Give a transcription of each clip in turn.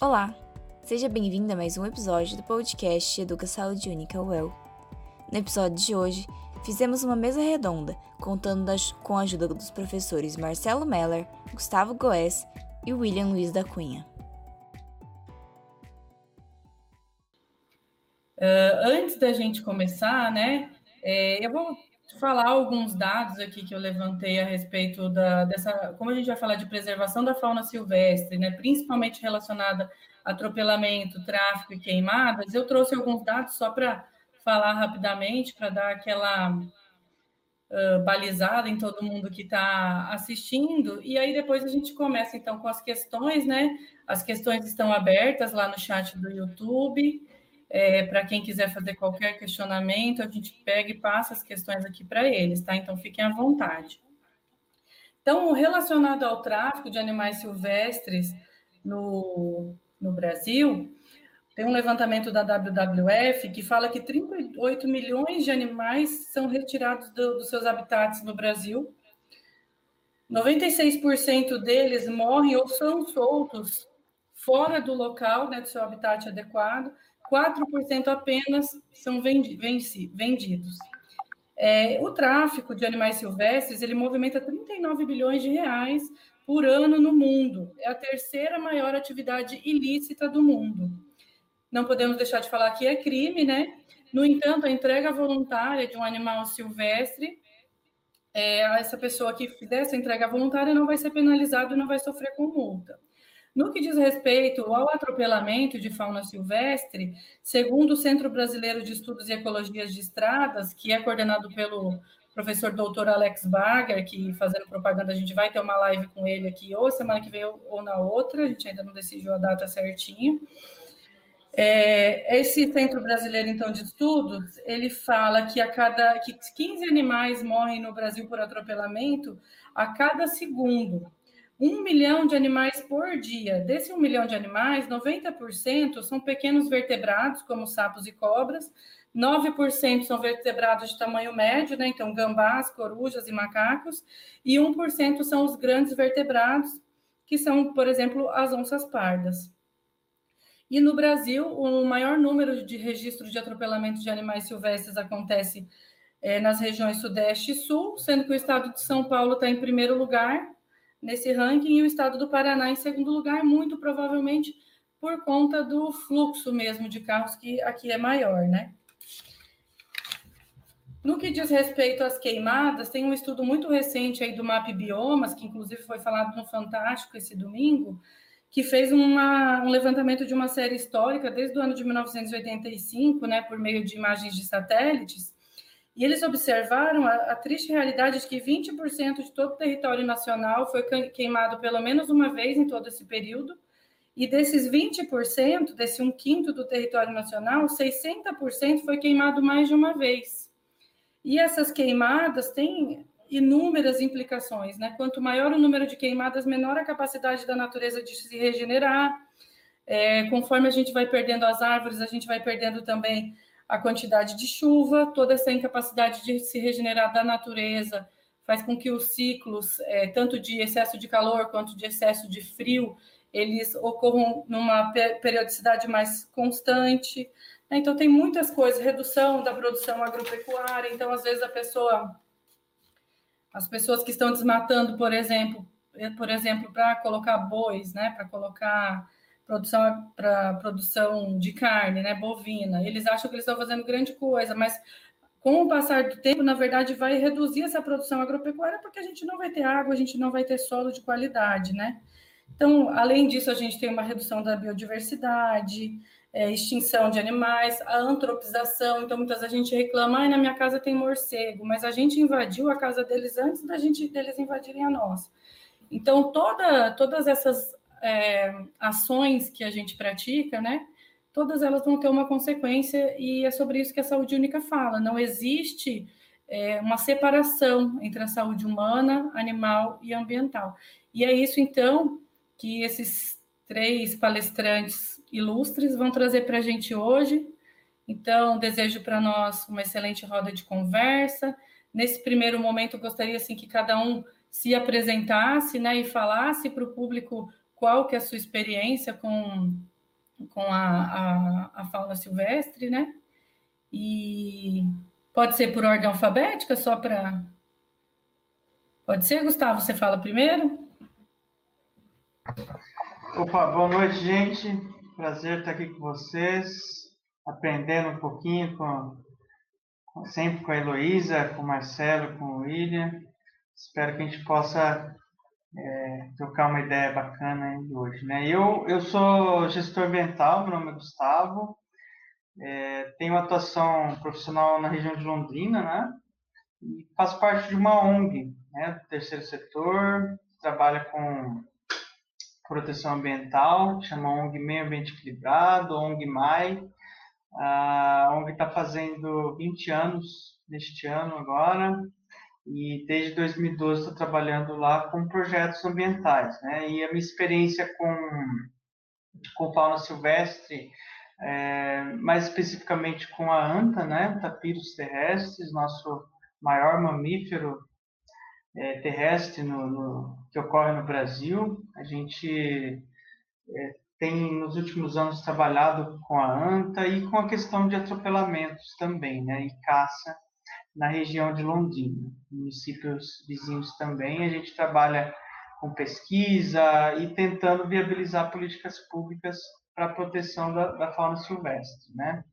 Olá, seja bem-vindo a mais um episódio do podcast Educa Saúde Única UEL. No episódio de hoje, fizemos uma mesa redonda contando das, com a ajuda dos professores Marcelo Meller, Gustavo Goes e William Luiz da Cunha. Uh, antes da gente começar, né, é, eu vou falar alguns dados aqui que eu levantei a respeito da, dessa, como a gente vai falar de preservação da fauna silvestre, né, principalmente relacionada a atropelamento, tráfico e queimadas, eu trouxe alguns dados só para falar rapidamente, para dar aquela uh, balizada em todo mundo que está assistindo, e aí depois a gente começa então com as questões, né? As questões estão abertas lá no chat do YouTube. É, para quem quiser fazer qualquer questionamento, a gente pega e passa as questões aqui para eles, tá? Então fiquem à vontade. Então, relacionado ao tráfico de animais silvestres no, no Brasil, tem um levantamento da WWF que fala que 38 milhões de animais são retirados do, dos seus habitats no Brasil. 96% deles morrem ou são soltos fora do local, né, do seu habitat adequado, 4% apenas são vendidos. É, o tráfico de animais silvestres ele movimenta 39 bilhões de reais por ano no mundo. É a terceira maior atividade ilícita do mundo. Não podemos deixar de falar que é crime, né? No entanto, a entrega voluntária de um animal silvestre, é, essa pessoa que fizer essa entrega voluntária não vai ser penalizada e não vai sofrer com multa. No que diz respeito ao atropelamento de fauna silvestre, segundo o Centro Brasileiro de Estudos e Ecologias de Estradas, que é coordenado pelo professor doutor Alex Barger, que fazendo propaganda, a gente vai ter uma live com ele aqui, ou semana que vem ou na outra, a gente ainda não decidiu a data certinho. É, esse Centro Brasileiro, então, de Estudos, ele fala que a cada que 15 animais morrem no Brasil por atropelamento a cada segundo um milhão de animais por dia. Desse um milhão de animais, 90% são pequenos vertebrados, como sapos e cobras, 9% são vertebrados de tamanho médio, né? então gambás, corujas e macacos, e 1% são os grandes vertebrados, que são, por exemplo, as onças pardas. E no Brasil, o maior número de registros de atropelamento de animais silvestres acontece é, nas regiões Sudeste e Sul, sendo que o estado de São Paulo está em primeiro lugar, nesse ranking e o estado do Paraná em segundo lugar, muito provavelmente por conta do fluxo mesmo de carros que aqui é maior, né? No que diz respeito às queimadas, tem um estudo muito recente aí do MAP Biomas, que inclusive foi falado no Fantástico esse domingo, que fez uma, um levantamento de uma série histórica desde o ano de 1985, né, por meio de imagens de satélites, e eles observaram a, a triste realidade de que 20% de todo o território nacional foi queimado pelo menos uma vez em todo esse período, e desses 20%, desse um quinto do território nacional, 60% foi queimado mais de uma vez. E essas queimadas têm inúmeras implicações, né? Quanto maior o número de queimadas, menor a capacidade da natureza de se regenerar. É, conforme a gente vai perdendo as árvores, a gente vai perdendo também a quantidade de chuva, toda essa incapacidade de se regenerar da natureza faz com que os ciclos, é, tanto de excesso de calor quanto de excesso de frio, eles ocorram numa periodicidade mais constante. Né? Então, tem muitas coisas, redução da produção agropecuária. Então, às vezes, a pessoa, as pessoas que estão desmatando, por exemplo, por exemplo, para colocar bois, né, para colocar produção para produção de carne, né, bovina. Eles acham que eles estão fazendo grande coisa, mas com o passar do tempo, na verdade, vai reduzir essa produção agropecuária porque a gente não vai ter água, a gente não vai ter solo de qualidade, né? Então, além disso, a gente tem uma redução da biodiversidade, é, extinção de animais, a antropização. Então, muitas vezes a gente reclama, ah, na minha casa tem morcego, mas a gente invadiu a casa deles antes da gente deles invadirem a nossa. Então, toda, todas essas é, ações que a gente pratica, né? Todas elas vão ter uma consequência e é sobre isso que a saúde única fala. Não existe é, uma separação entre a saúde humana, animal e ambiental. E é isso, então, que esses três palestrantes ilustres vão trazer para a gente hoje. Então, desejo para nós uma excelente roda de conversa. Nesse primeiro momento, gostaria assim que cada um se apresentasse, né, e falasse para o público qual que é a sua experiência com, com a, a, a fauna silvestre, né? E pode ser por ordem alfabética, só para. Pode ser, Gustavo? Você fala primeiro? Opa, boa noite, gente. Prazer estar aqui com vocês, aprendendo um pouquinho com, sempre com a Heloísa, com o Marcelo, com o William. Espero que a gente possa é, trocar uma ideia bacana hoje. Né? Eu, eu sou gestor ambiental, meu nome é Gustavo, é, tenho atuação profissional na região de Londrina, né? E faço parte de uma ONG, né, do terceiro setor, trabalha com proteção ambiental, chama ONG Meio Ambiente Equilibrado, ONG MAI. A ONG está fazendo 20 anos neste ano agora, e desde 2012 estou trabalhando lá com projetos ambientais, né? E a minha experiência com, com fauna silvestre é, mais especificamente com a anta, né, tapiros terrestres, nosso maior mamífero é, terrestre no, no, que ocorre no Brasil. A gente é, tem nos últimos anos trabalhado com a anta e com a questão de atropelamentos também, né, e caça na região de Londrina, municípios vizinhos também. A gente trabalha com pesquisa e tentando viabilizar políticas públicas para a proteção da, da, fauna silvestre, né?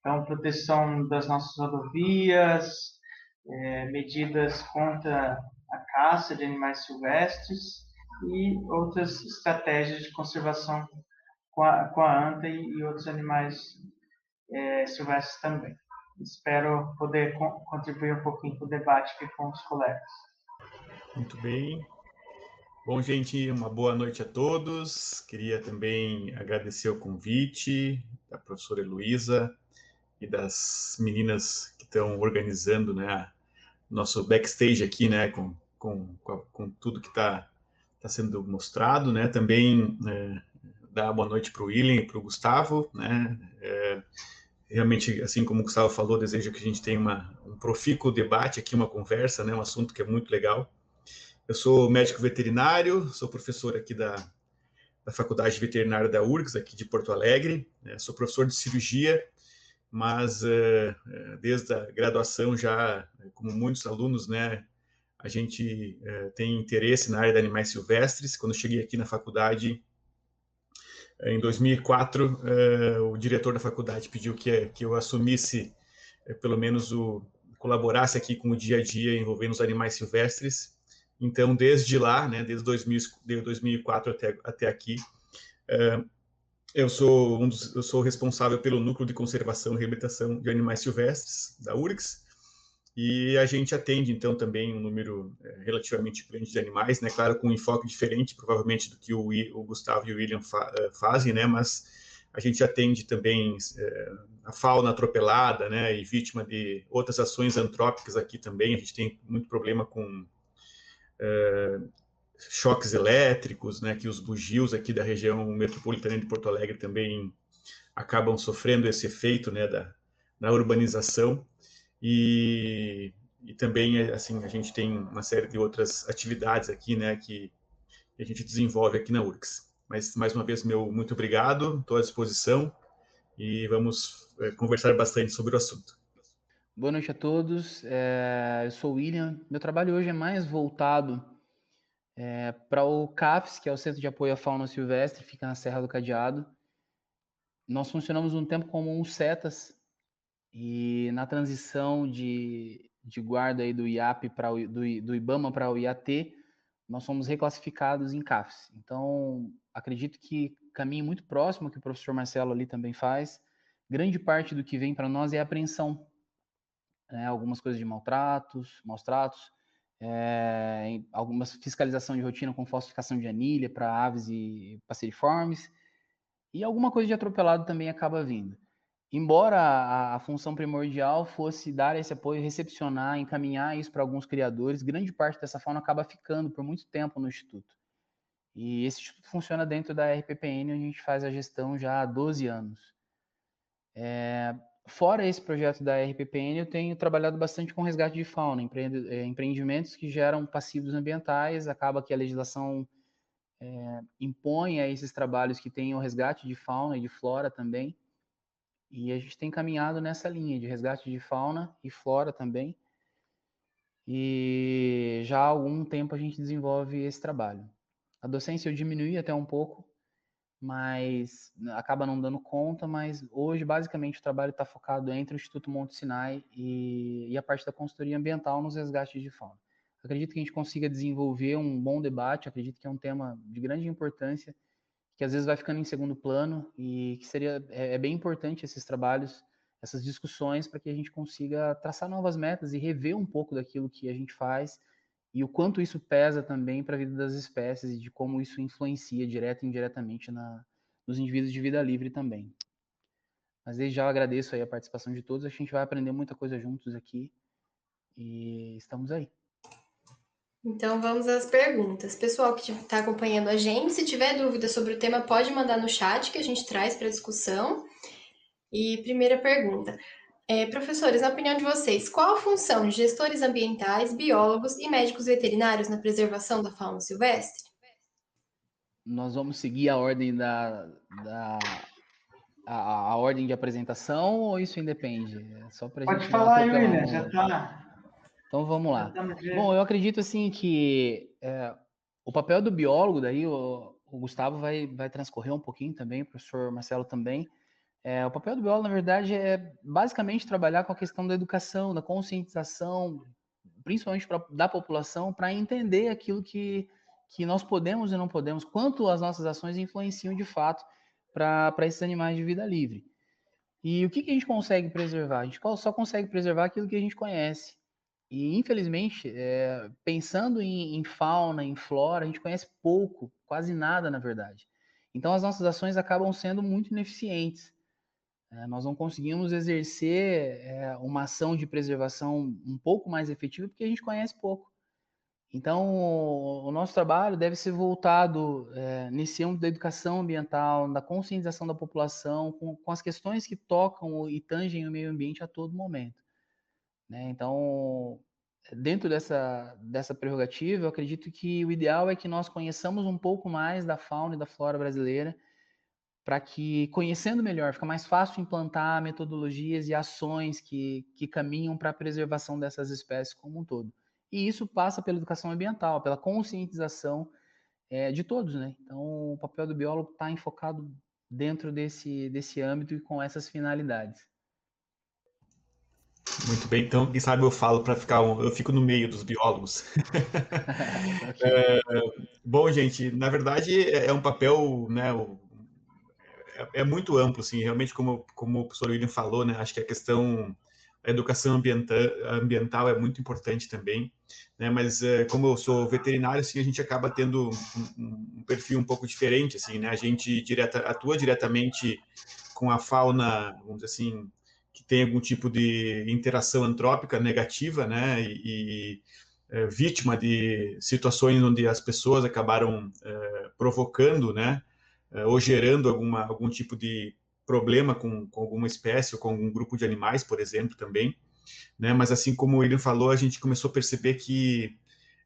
Então, proteção das nossas rodovias, é, medidas contra a caça de animais silvestres e outras estratégias de conservação com a, com a anta e, e outros animais é, silvestres também. Espero poder co contribuir um pouquinho com o debate aqui com os colegas. Muito bem. Bom, gente, uma boa noite a todos. Queria também agradecer o convite da professora Heloísa e das meninas que estão organizando, né, nosso backstage aqui, né, com, com, com tudo que está tá sendo mostrado, né, também é, dar boa noite para o William e para o Gustavo, né, é, realmente, assim como o Gustavo falou, desejo que a gente tenha uma, um profícuo debate aqui, uma conversa, né, um assunto que é muito legal, eu sou médico veterinário, sou professor aqui da, da Faculdade Veterinária da URGS, aqui de Porto Alegre. Né? Sou professor de cirurgia, mas uh, desde a graduação já, como muitos alunos, né, a gente uh, tem interesse na área de animais silvestres. Quando cheguei aqui na faculdade, em 2004, uh, o diretor da faculdade pediu que, que eu assumisse, pelo menos, o colaborasse aqui com o dia a dia envolvendo os animais silvestres. Então, desde lá, né, desde 2000, 2004 até, até aqui, uh, eu sou um dos, eu sou responsável pelo núcleo de conservação e reabilitação de animais silvestres da URGS, e a gente atende então também um número é, relativamente grande de animais, né? Claro, com um enfoque diferente, provavelmente do que o, o Gustavo e o William fa, uh, fazem, né? Mas a gente atende também uh, a fauna atropelada, né? E vítima de outras ações antrópicas aqui também. A gente tem muito problema com é, choques elétricos, né, que os bugios aqui da região metropolitana de Porto Alegre também acabam sofrendo esse efeito, né, da, da urbanização, e, e também, assim, a gente tem uma série de outras atividades aqui, né, que a gente desenvolve aqui na URCS. Mas, mais uma vez, meu muito obrigado, estou à disposição, e vamos é, conversar bastante sobre o assunto. Boa noite a todos. É, eu sou o William. Meu trabalho hoje é mais voltado é, para o CAPS, que é o Centro de Apoio à Fauna Silvestre, fica na Serra do Cadeado. Nós funcionamos um tempo como um CETAS e na transição de, de guarda aí do IAP para do, do IBAMA para o IAT, nós fomos reclassificados em CAFs. Então, acredito que caminho muito próximo que o professor Marcelo ali também faz. Grande parte do que vem para nós é apreensão né, algumas coisas de maltratos, maus tratos, é, algumas fiscalização de rotina com falsificação de anilha para aves e passeriformes, e alguma coisa de atropelado também acaba vindo. Embora a, a, função primordial fosse dar esse apoio, recepcionar, encaminhar isso para alguns criadores, grande parte dessa fauna acaba ficando por muito tempo no Instituto. E esse Instituto funciona dentro da RPPN, onde a gente faz a gestão já há 12 anos. É, fora esse projeto da RPPN, eu tenho trabalhado bastante com resgate de fauna, é, empreendimentos que geram passivos ambientais, acaba que a legislação é, impõe a esses trabalhos que tenham resgate de fauna e de flora também. E a gente tem caminhado nessa linha de resgate de fauna e flora também. E já há algum tempo a gente desenvolve esse trabalho. A docência eu diminui até um pouco, mas acaba não dando conta, mas hoje basicamente o trabalho está focado entre o Instituto Monte Sinai e, e, a parte da consultoria ambiental nos resgates de fauna. Acredito que a gente consiga desenvolver um bom debate, acredito que é um tema de grande importância, que às vezes vai ficando em segundo plano e que seria é, é bem importante esses trabalhos, essas discussões para que a gente consiga traçar novas metas e rever um pouco daquilo que a gente faz e o quanto isso pesa também para a vida das espécies e de como isso influencia direto e indiretamente na, nos indivíduos de vida livre também. Mas desde já agradeço aí a participação de todos, a gente vai aprender muita coisa juntos aqui e estamos aí. Então vamos às perguntas. Pessoal que está acompanhando a gente, se tiver dúvida sobre o tema, pode mandar no chat que a gente traz para discussão. E primeira pergunta: é, professores, na opinião de vocês, qual a função de gestores ambientais, biólogos e médicos veterinários na preservação da fauna silvestre? Nós vamos seguir a ordem da, da a, a, ordem de apresentação ou isso independe? É só pra Pode gente falar aí, William, já está. Então vamos lá. Bom, eu acredito assim que é, o papel do biólogo, daí o, o Gustavo vai, vai transcorrer um pouquinho também, o professor Marcelo também, é, o papel do biólogo, na verdade, é basicamente trabalhar com a questão da educação, da conscientização, principalmente pra, da população, para entender aquilo que, que nós podemos e não podemos, quanto as nossas ações influenciam de fato para esses animais de vida livre. E o que, que a gente consegue preservar? A gente só consegue preservar aquilo que a gente conhece. E, infelizmente, é, pensando em, em fauna, em flora, a gente conhece pouco, quase nada, na verdade. Então, as nossas ações acabam sendo muito ineficientes. É, nós não conseguimos exercer é, uma ação de preservação um pouco mais efetiva porque a gente conhece pouco. Então, o, nosso trabalho deve ser voltado é, nesse âmbito da educação ambiental, da conscientização da população, com, com, as questões que tocam e tangem o meio ambiente a todo momento. Né? Então, dentro dessa, dessa prerrogativa, eu acredito que o ideal é que nós conheçamos um pouco mais da fauna e da flora brasileira, para que, conhecendo melhor, fica mais fácil implantar metodologias e ações que, que caminham para a preservação dessas espécies como um todo. E isso passa pela educação ambiental, pela conscientização é, de todos, né? Então, o papel do biólogo está enfocado dentro desse, desse âmbito e com essas finalidades. Muito bem, então, quem sabe eu falo para ficar, um, eu fico no meio dos biólogos. é, bom, gente, na verdade é, é um papel, né, é, é, muito amplo, assim, realmente, como, como o professor William falou, né, acho que a questão da educação ambiental, ambiental é muito importante também, né, mas é, como eu sou veterinário, assim, a gente acaba tendo um, um, perfil um pouco diferente, assim, né, a gente direta, atua diretamente com a fauna, vamos dizer assim, que tem algum tipo de interação antrópica negativa, né, e, e é, vítima de situações onde as pessoas acabaram é, provocando, né, eh, ou gerando alguma, algum tipo de problema com, com alguma espécie ou com algum grupo de animais, por exemplo, também. Né? Mas assim como o William falou, a gente começou a perceber que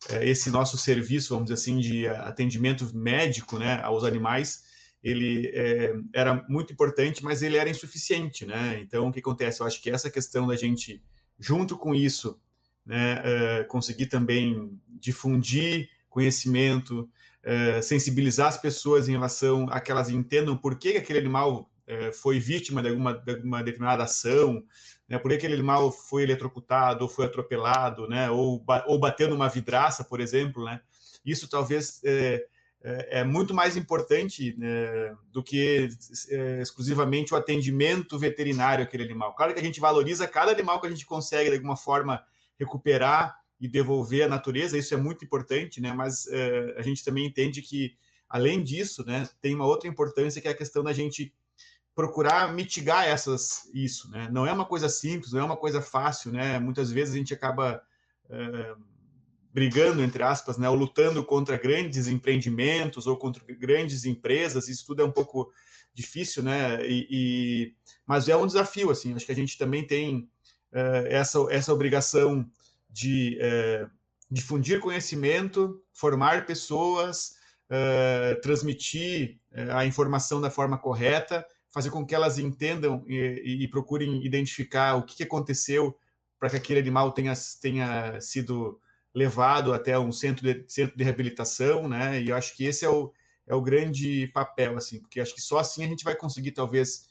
é, esse nosso serviço, vamos dizer assim, de atendimento médico né, aos animais, ele é, era muito importante, mas ele era insuficiente, né? Então, o que acontece? Eu acho que essa questão da gente, junto com isso, né, é, conseguir também difundir conhecimento, é, sensibilizar as pessoas em relação a que elas entendam por que aquele animal é, foi vítima de alguma, de alguma determinada ação, né, por que aquele animal foi eletrocutado, ou foi atropelado, né, ou, ou bateu numa vidraça, por exemplo, né, isso talvez é, é, é muito mais importante né, do que é, exclusivamente o atendimento veterinário àquele animal. Claro que a gente valoriza cada animal que a gente consegue, de alguma forma, recuperar e devolver a natureza, isso é muito importante, né? Mas uh, a gente também entende que, além disso, né, tem uma outra importância que é a questão da gente procurar mitigar essas isso, né? Não é uma coisa simples, não é uma coisa fácil, né? Muitas vezes a gente acaba uh, brigando entre aspas, né? Ou lutando contra grandes empreendimentos ou contra grandes empresas. Isso tudo é um pouco difícil, né? E, e... mas é um desafio, assim. Acho que a gente também tem uh, essa essa obrigação de é, difundir conhecimento, formar pessoas, uh, transmitir uh, a informação da forma correta, fazer com que elas entendam e, e procurem identificar o que aconteceu para que aquele animal tenha, tenha sido levado até um centro de, centro de reabilitação, né? E eu acho que esse é o, é o grande papel, assim, porque acho que só assim a gente vai conseguir, talvez,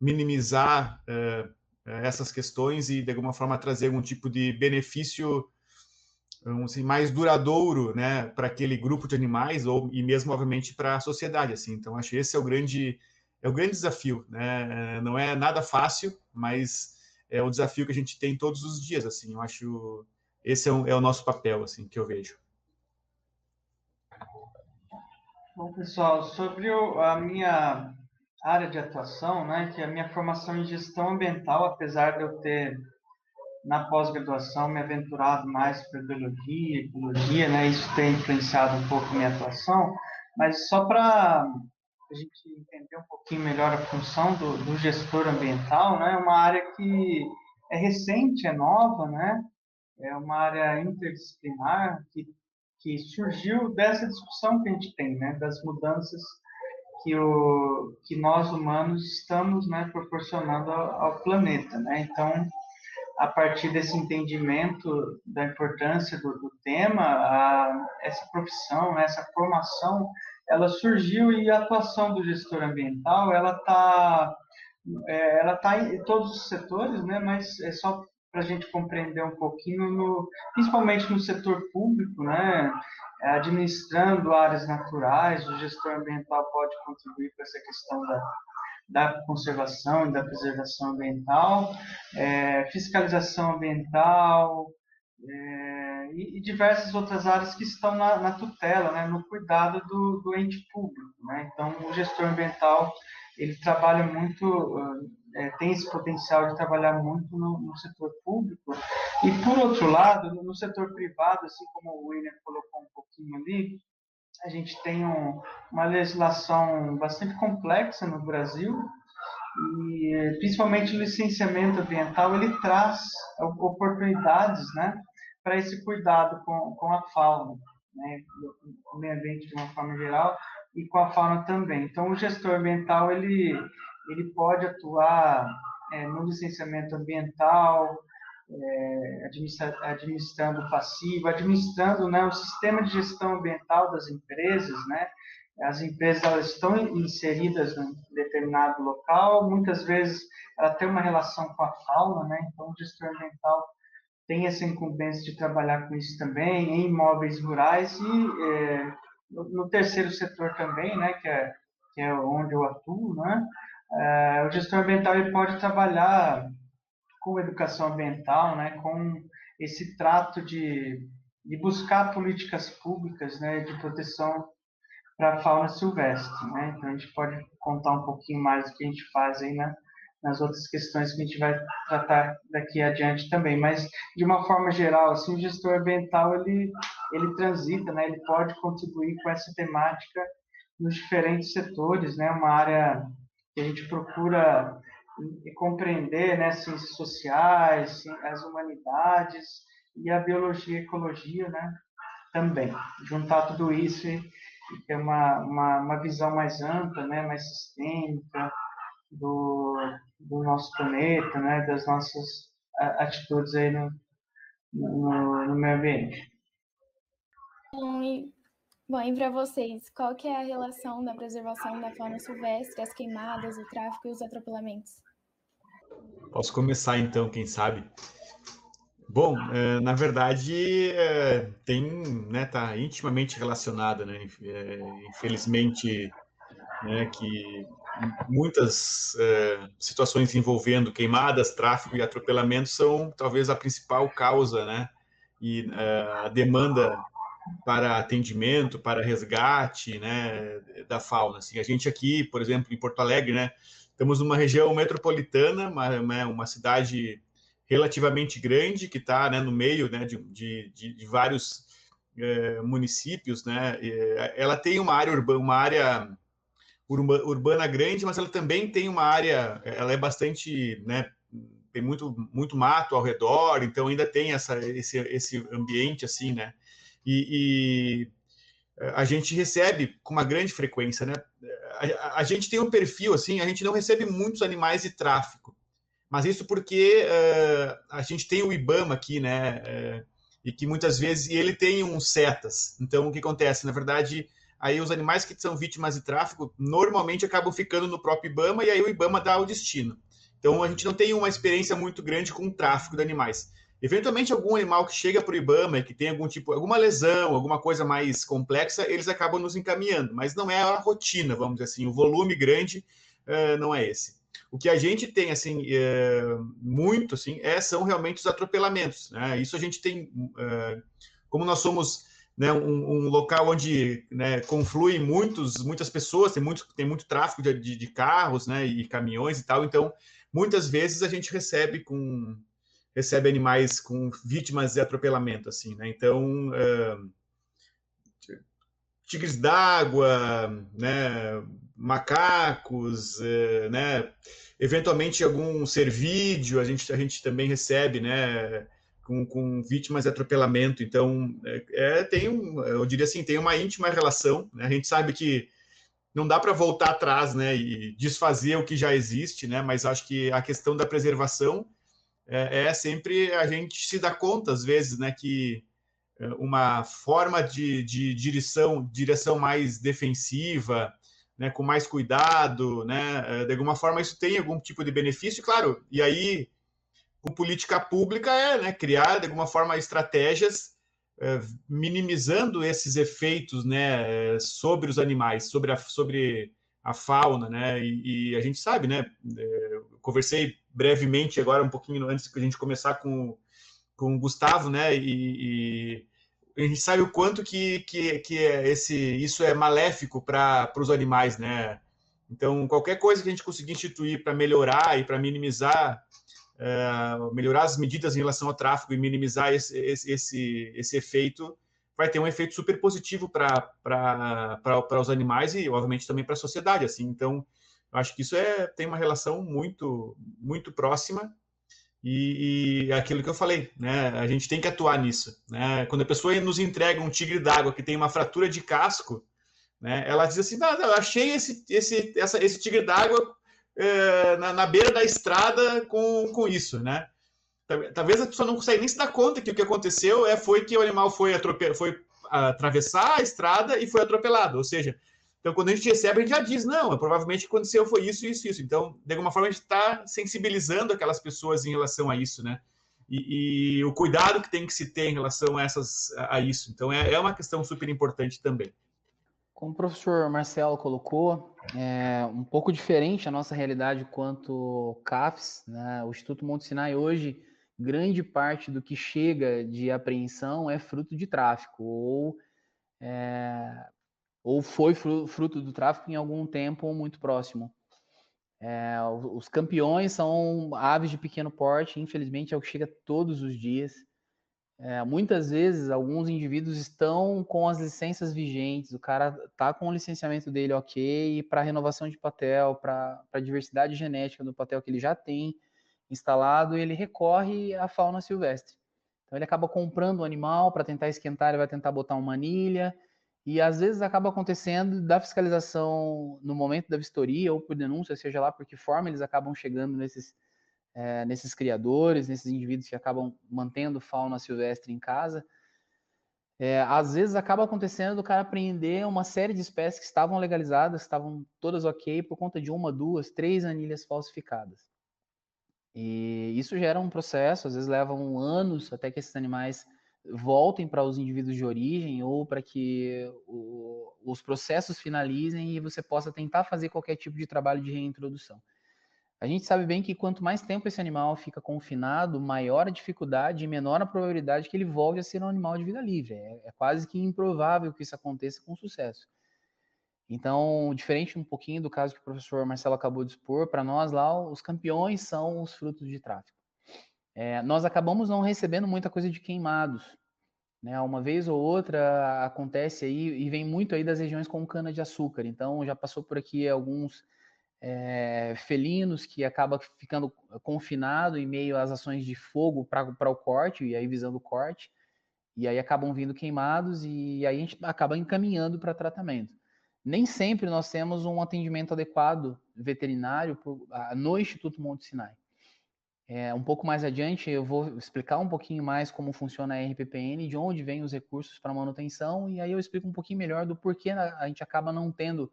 minimizar uh, essas questões e, de alguma forma, trazer algum tipo de benefício assim, mais duradouro, né, para aquele grupo de animais ou e mesmo, obviamente, para a sociedade, assim. Então, acho que esse é o grande é o grande desafio, né? Não é nada fácil, mas é o desafio que a gente tem todos os dias, assim. Eu acho esse é, um, é o nosso papel, assim, que eu vejo. Bom, pessoal, sobre o, a minha área de atuação, né, que é a minha formação em gestão ambiental, apesar de eu ter na pós-graduação me aventurado mais para biologia, ecologia, né, isso tem influenciado um pouco a minha atuação, mas só para a gente entender um pouquinho melhor a função do, do gestor ambiental, né, é uma área que é recente, é nova, né, é uma área interdisciplinar que, que surgiu dessa discussão que a gente tem, né, das mudanças que, o, que nós humanos estamos né, proporcionando ao, ao planeta. Né? Então, a partir desse entendimento da importância do, do tema, a, essa profissão, né, essa formação, ela surgiu e a atuação do gestor ambiental, ela está é, ela tá em todos os setores, né, mas é só para a gente compreender um pouquinho, no, principalmente no setor público, né, administrando áreas naturais, o gestor ambiental pode contribuir com essa questão da, da conservação e da preservação ambiental, é, fiscalização ambiental é, e, e, diversas outras áreas que estão na, na tutela, né, no cuidado do, do ente público. Né? Então, o gestor ambiental ele trabalha muito é, tem esse potencial de trabalhar muito no, no, setor público. E, por outro lado, no, setor privado, assim como o William colocou um pouquinho ali, a gente tem um, uma legislação bastante complexa no Brasil, e principalmente o licenciamento ambiental, ele traz oportunidades né, para esse cuidado com, com a fauna, né, o meio ambiente de uma forma geral, e com a fauna também. Então, o gestor ambiental, ele ele pode atuar é, no licenciamento ambiental, é, administra, administrando passivo, administrando né, o sistema de gestão ambiental das empresas, né? As empresas elas estão inseridas em determinado local, muitas vezes ela tem uma relação com a fauna, né? Então o gestor ambiental tem essa incumbência de trabalhar com isso também em imóveis rurais e é, no, no, terceiro setor também, né? Que é, que é onde eu atuo, né? É, o gestor ambiental ele pode trabalhar com educação ambiental, né, com esse trato de, de buscar políticas públicas né, de proteção para a fauna silvestre. Né? Então, a gente pode contar um pouquinho mais do que a gente faz aí né, nas outras questões que a gente vai tratar daqui adiante também. Mas, de uma forma geral, assim, o gestor ambiental ele, ele transita, né, ele pode contribuir com essa temática nos diferentes setores, né, uma área a gente procura compreender né, ciências sociais, as humanidades e a biologia e ecologia né, também. Juntar tudo isso e ter uma, uma, uma visão mais ampla, né, mais sistêmica do, do nosso planeta, né, das nossas atitudes aí no, no, no meio ambiente. Bom, e para vocês, qual que é a relação da preservação da fauna silvestre, as queimadas, o tráfico e os atropelamentos? Posso começar então, quem sabe? Bom, é, na verdade, é, tem, né, tá intimamente relacionada, né? É, infelizmente, né, que muitas situações envolvendo queimadas, tráfico e atropelamento são talvez a principal causa, né? E a demanda para atendimento, para resgate, né, da fauna. Assim, a gente aqui, por exemplo, em Porto Alegre, né, estamos numa região metropolitana, uma, né, uma cidade relativamente grande que está né, no meio né, de, de, de vários é, municípios, né? Ela tem uma área urbana, uma área urbana grande, mas ela também tem uma área, ela é bastante, né? Tem muito, muito mato ao redor, então ainda tem essa, esse, esse ambiente assim, né? E, e a gente recebe com uma grande frequência, né? A, a, gente tem um perfil assim, a gente não recebe muitos animais de tráfico, mas isso porque uh, a gente tem o IBAMA aqui, né? Uh, e que muitas vezes ele tem um setas. Então, o que acontece? Na verdade, aí os animais que são vítimas de tráfico normalmente acabam ficando no próprio IBAMA e aí o IBAMA dá o destino. Então, a gente não tem uma experiência muito grande com o tráfico de animais. Eventualmente, algum animal que chega para o IBAMA e que tem algum tipo, alguma lesão, alguma coisa mais complexa, eles acabam nos encaminhando, mas não é a rotina, vamos dizer assim, o volume grande uh, não é esse. O que a gente tem, assim, é, muito, assim, é, são realmente os atropelamentos, né? Isso a gente tem, é, como nós somos né, um, um, local onde né, confluem muitos, muitas pessoas, tem muito, tem muito tráfego de, de, de carros, né, e caminhões e tal, então, muitas vezes a gente recebe com recebe animais com vítimas de atropelamento, assim, né? Então, uh, tigres d'água, né? Macacos, uh, né? Eventualmente algum servídeo a gente a gente também recebe, né? Com, com vítimas de atropelamento. Então, é, é, tem um, eu diria assim, tem uma íntima relação. Né? A gente sabe que não dá para voltar atrás, né? E desfazer o que já existe, né? Mas acho que a questão da preservação é, é sempre a gente se dá conta, às vezes, né, que é, uma forma de, de direção, direção mais defensiva, né, com mais cuidado, né, é, de alguma forma isso tem algum tipo de benefício, claro, e aí com política pública é né, criar de alguma forma estratégias é, minimizando esses efeitos né, sobre os animais, sobre a, sobre a fauna, né, e, e a gente sabe, né, conversei brevemente agora, um pouquinho antes que a gente começar com, com o Gustavo, né? E, e a gente sabe o quanto que, que, que é esse, isso é maléfico para os animais, né? Então, qualquer coisa que a gente conseguir instituir para melhorar e para minimizar, uh, melhorar as medidas em relação ao tráfego e minimizar esse, esse, esse, esse efeito, vai ter um efeito super positivo para os animais e, obviamente, também para a sociedade. Assim, então, acho que isso é, tem uma relação muito, muito próxima e, e é aquilo que eu falei, né? A gente tem que atuar nisso, né? Quando a pessoa nos entrega um tigre d'água que tem uma fratura de casco, né? Ela diz assim, não, eu achei esse, esse, essa, esse tigre d'água é, na, na, beira da estrada com, com isso, né? Talvez a pessoa não consegue nem se dar conta que o que aconteceu é foi que o animal foi, foi atravessar a estrada e foi atropelado, ou seja, então, quando a gente recebe, a gente já diz, não, provavelmente aconteceu foi isso, isso, isso. Então, de alguma forma, a gente está sensibilizando aquelas pessoas em relação a isso, né? E, e, o cuidado que tem que se ter em relação a, essas, a isso. Então, é, é uma questão super importante também. Como o professor Marcelo colocou, é um pouco diferente a nossa realidade quanto CAFES, né? O Instituto Monte Sinai hoje, grande parte do que chega de apreensão é fruto de tráfico ou é, ou foi fruto do tráfico em algum tempo muito próximo. É, os campeões são aves de pequeno porte, infelizmente é o que chega todos os dias. É, muitas vezes, alguns indivíduos estão com as licenças vigentes, o cara tá com o licenciamento dele ok, para renovação de patel, para a diversidade genética do patel que ele já tem instalado, ele recorre à fauna silvestre. Então ele acaba comprando o um animal para tentar esquentar, ele vai tentar botar uma anilha, e às vezes acaba acontecendo da fiscalização no momento da vistoria ou por denúncia, seja lá por que forma eles acabam chegando nesses, é, nesses criadores, nesses indivíduos que acabam mantendo fauna silvestre em casa. É, às vezes acaba acontecendo do cara apreender uma série de espécies que estavam legalizadas, estavam todas ok, por conta de uma, duas, três anilhas falsificadas. E isso gera um processo, às vezes levam anos até que esses animais voltem para os indivíduos de origem ou para que o, os processos finalizem e você possa tentar fazer qualquer tipo de trabalho de reintrodução. A gente sabe bem que quanto mais tempo esse animal fica confinado, maior a dificuldade e menor a probabilidade que ele volte a ser um animal de vida livre. É, é quase que improvável que isso aconteça com sucesso. Então, diferente um pouquinho do caso que o professor Marcelo acabou de expor, para nós lá, os campeões são os frutos de tráfico é, nós acabamos não recebendo muita coisa de queimados. Né? Uma vez ou outra acontece aí, e vem muito aí das regiões com cana-de-açúcar. Então, já passou por aqui alguns é, felinos que acabam ficando confinado em meio às ações de fogo para o corte, e aí visando o corte. E aí acabam vindo queimados e aí a gente acaba encaminhando para tratamento. Nem sempre nós temos um atendimento adequado veterinário no Instituto Monte Sinai. É, um pouco mais adiante eu vou explicar um pouquinho mais como funciona a RPPN, de onde vêm os recursos para manutenção, e aí eu explico um pouquinho melhor do porquê a gente acaba não tendo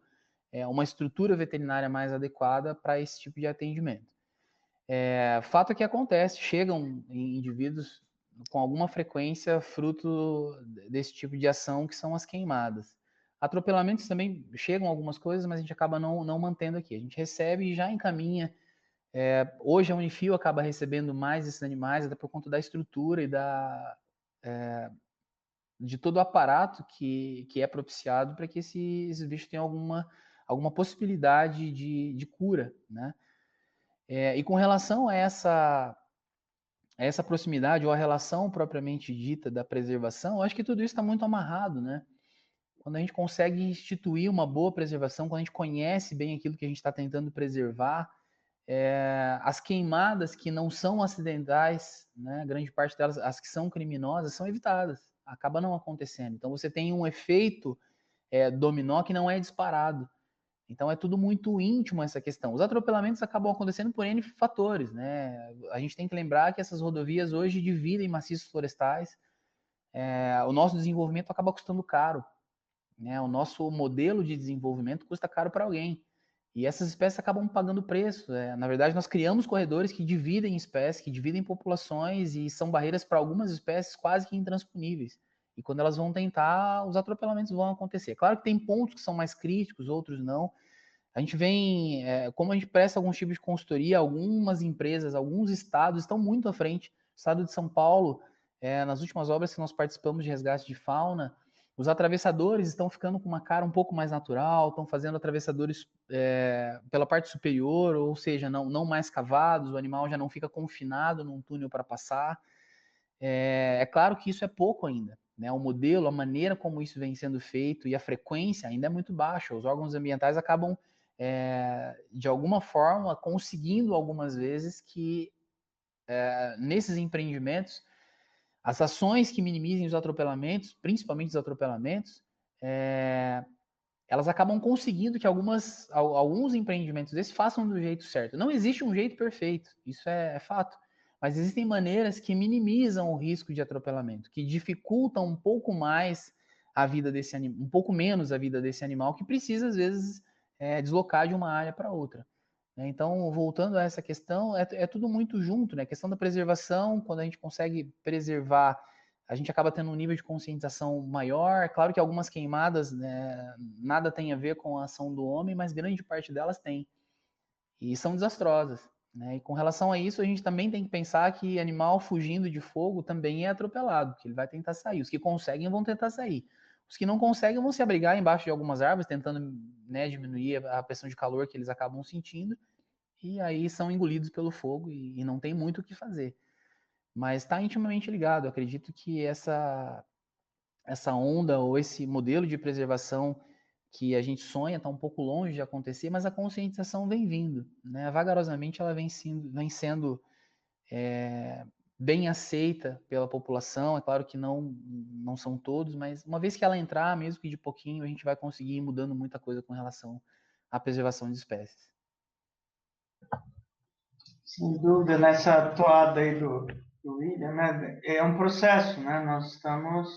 é, uma estrutura veterinária mais adequada para esse tipo de atendimento. É, fato é que acontece, chegam indivíduos com alguma frequência fruto desse tipo de ação que são as queimadas. Atropelamentos também chegam algumas coisas, mas a gente acaba não, não mantendo aqui. A gente recebe e já encaminha é, hoje a Unifil acaba recebendo mais esses animais, até por conta da estrutura e da, é, de todo o aparato que, que é propiciado para que esses, esses, bichos tenham alguma, alguma possibilidade de, de cura. Né? É, e com relação a essa, a essa proximidade ou a relação propriamente dita da preservação, eu acho que tudo isso está muito amarrado. Né? Quando a gente consegue instituir uma boa preservação, quando a gente conhece bem aquilo que a gente está tentando preservar, é, as queimadas que não são acidentais, né, grande parte delas, as que são criminosas, são evitadas, acaba não acontecendo. Então você tem um efeito é, dominó que não é disparado. Então é tudo muito íntimo essa questão. Os atropelamentos acabam acontecendo por N fatores, né? A gente tem que lembrar que essas rodovias hoje dividem maciços florestais. É, o nosso desenvolvimento acaba custando caro. Né? O nosso modelo de desenvolvimento custa caro para alguém. E essas espécies acabam pagando preço. É, na verdade, nós criamos corredores que dividem espécies, que dividem populações e são barreiras para algumas espécies quase que intransponíveis. E quando elas vão tentar, os atropelamentos vão acontecer. Claro que tem pontos que são mais críticos, outros não. A gente vem, é, como a gente presta alguns tipos de consultoria, algumas empresas, alguns estados estão muito à frente. O estado de São Paulo, é, nas últimas obras que nós participamos de resgate de fauna, os atravessadores estão ficando com uma cara um pouco mais natural, estão fazendo atravessadores é, pela parte superior, ou seja, não, não mais cavados, o animal já não fica confinado num túnel para passar. É, é, claro que isso é pouco ainda. Né? O modelo, a maneira como isso vem sendo feito e a frequência ainda é muito baixa. Os órgãos ambientais acabam, é, de alguma forma, conseguindo algumas vezes que nesses empreendimentos as ações que minimizem os atropelamentos, principalmente os atropelamentos, é, elas acabam conseguindo que algumas, alguns empreendimentos desses façam do jeito certo. Não existe um jeito perfeito, isso é, é fato. Mas existem maneiras que minimizam o risco de atropelamento, que dificultam um pouco mais a vida desse animal, um pouco menos a vida desse animal, que precisa, às vezes, é, deslocar de uma área para outra. Né? Então, voltando a essa questão, é, é, tudo muito junto, né? A questão da preservação, quando a gente consegue preservar, a gente acaba tendo um nível de conscientização maior. Claro que algumas queimadas, né, nada tem a ver com a ação do homem, mas grande parte delas tem. E são desastrosas. Né? E com relação a isso, a gente também tem que pensar que animal fugindo de fogo também é atropelado, que ele vai tentar sair. Os que conseguem vão tentar sair. Os que não conseguem vão se abrigar embaixo de algumas árvores, tentando né, diminuir a pressão de calor que eles acabam sentindo, e aí são engolidos pelo fogo e, e não tem muito o que fazer. Mas está intimamente ligado. Eu acredito que essa, essa onda ou esse modelo de preservação que a gente sonha está um pouco longe de acontecer, mas a conscientização vem vindo. Né? Vagarosamente ela vem sendo, vem sendo é, bem aceita pela população. É claro que não, não são todos, mas uma vez que ela entrar, mesmo que de pouquinho, a gente vai conseguir ir mudando muita coisa com relação à preservação de espécies. Sem dúvida, nessa toada aí do, do William, né, é um processo, né? Nós estamos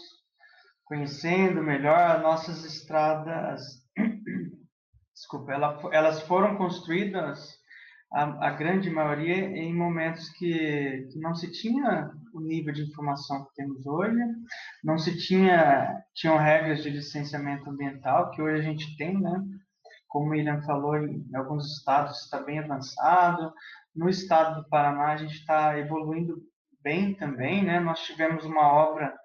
conhecendo melhor nossas estradas. Desculpa, ela, elas foram construídas a, a, grande maioria em momentos que, que, não se tinha o nível de informação que temos hoje, não se tinha tinham regras de licenciamento ambiental que hoje a gente tem, né? Como o William falou, em alguns estados está bem avançado. No estado do Paraná a gente está evoluindo bem também, né? Nós tivemos uma obra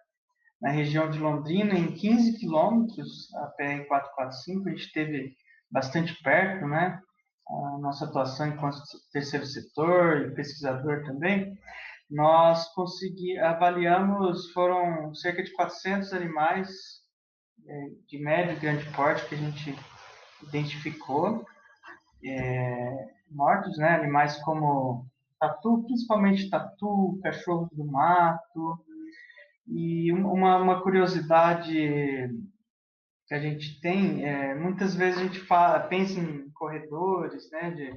na região de Londrina em 15 quilômetros, a PR 445, a gente esteve bastante perto, né? a nossa atuação enquanto terceiro setor e pesquisador também, nós consegui, avaliamos, foram cerca de 400 animais é, de médio e grande porte que a gente identificou, é, mortos, né, animais como tatu, principalmente tatu, cachorro do mato, E uma, uma curiosidade que a gente tem, é, muitas vezes a gente fala, pensa em corredores, né, de,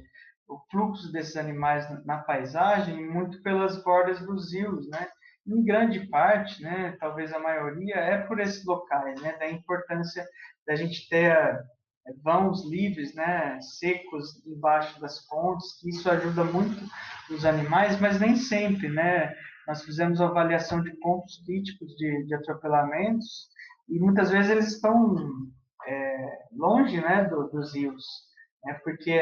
o fluxo desses animais na, na paisagem, muito pelas bordas dos rios, né, em grande parte, né, talvez a maioria, é por esses locais, né, da importância da gente ter vãos livres, né, secos embaixo das fontes, que isso ajuda muito os animais, mas nem sempre, né, nós fizemos avaliação de pontos críticos de, de atropelamentos e muitas vezes eles estão é, longe né, do, dos rios, né, porque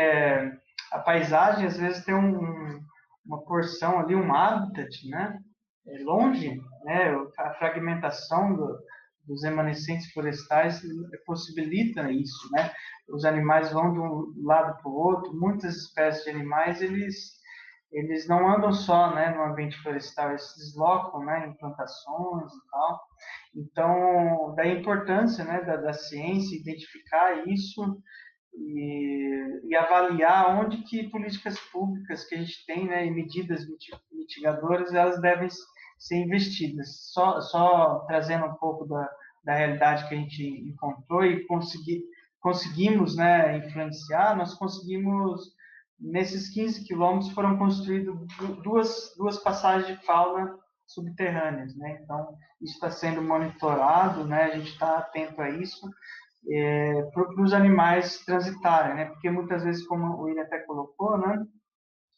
a paisagem às vezes tem um, uma porção ali, um habitat, né, é longe, né, a fragmentação do, dos remanescentes florestais possibilita isso, né? Os animais vão de um lado para o outro, muitas espécies de animais eles eles não andam só né, no ambiente florestal, eles se deslocam né, em plantações e tal. Então, da importância né, da, da ciência identificar isso e, e, avaliar onde que políticas públicas que a gente tem né, e medidas mitigadoras elas devem ser investidas. Só, só trazendo um pouco da, da realidade que a gente encontrou e conseguir, conseguimos né, influenciar, nós conseguimos nesses 15 quilômetros foram construídas duas, duas passagens de fauna subterrâneas, né? Então, isso está sendo monitorado, né? A gente está atento a isso é, para os animais transitarem, né? Porque muitas vezes, como o William até colocou, né?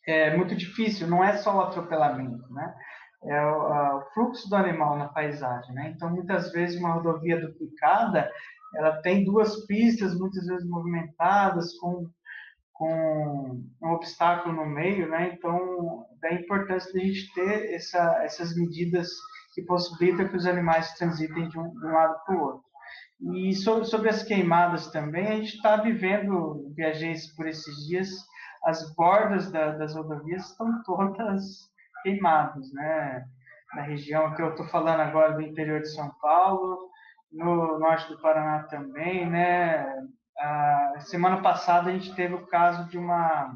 É muito difícil, não é só o atropelamento, né? É o, fluxo do animal na paisagem, né? Então, muitas vezes, uma rodovia duplicada, ela tem duas pistas, muitas vezes movimentadas, com com um obstáculo no meio, né? Então, da importância a gente ter essa, essas medidas que possibilitam que os animais transitem de um, de um lado para o outro. E sobre, sobre, as queimadas também, a gente está vivendo, viajei por esses dias, as bordas da, das rodovias estão todas queimadas, né? Na região que eu estou falando agora do interior de São Paulo, no norte do Paraná também, né? A semana passada a gente teve o caso de uma,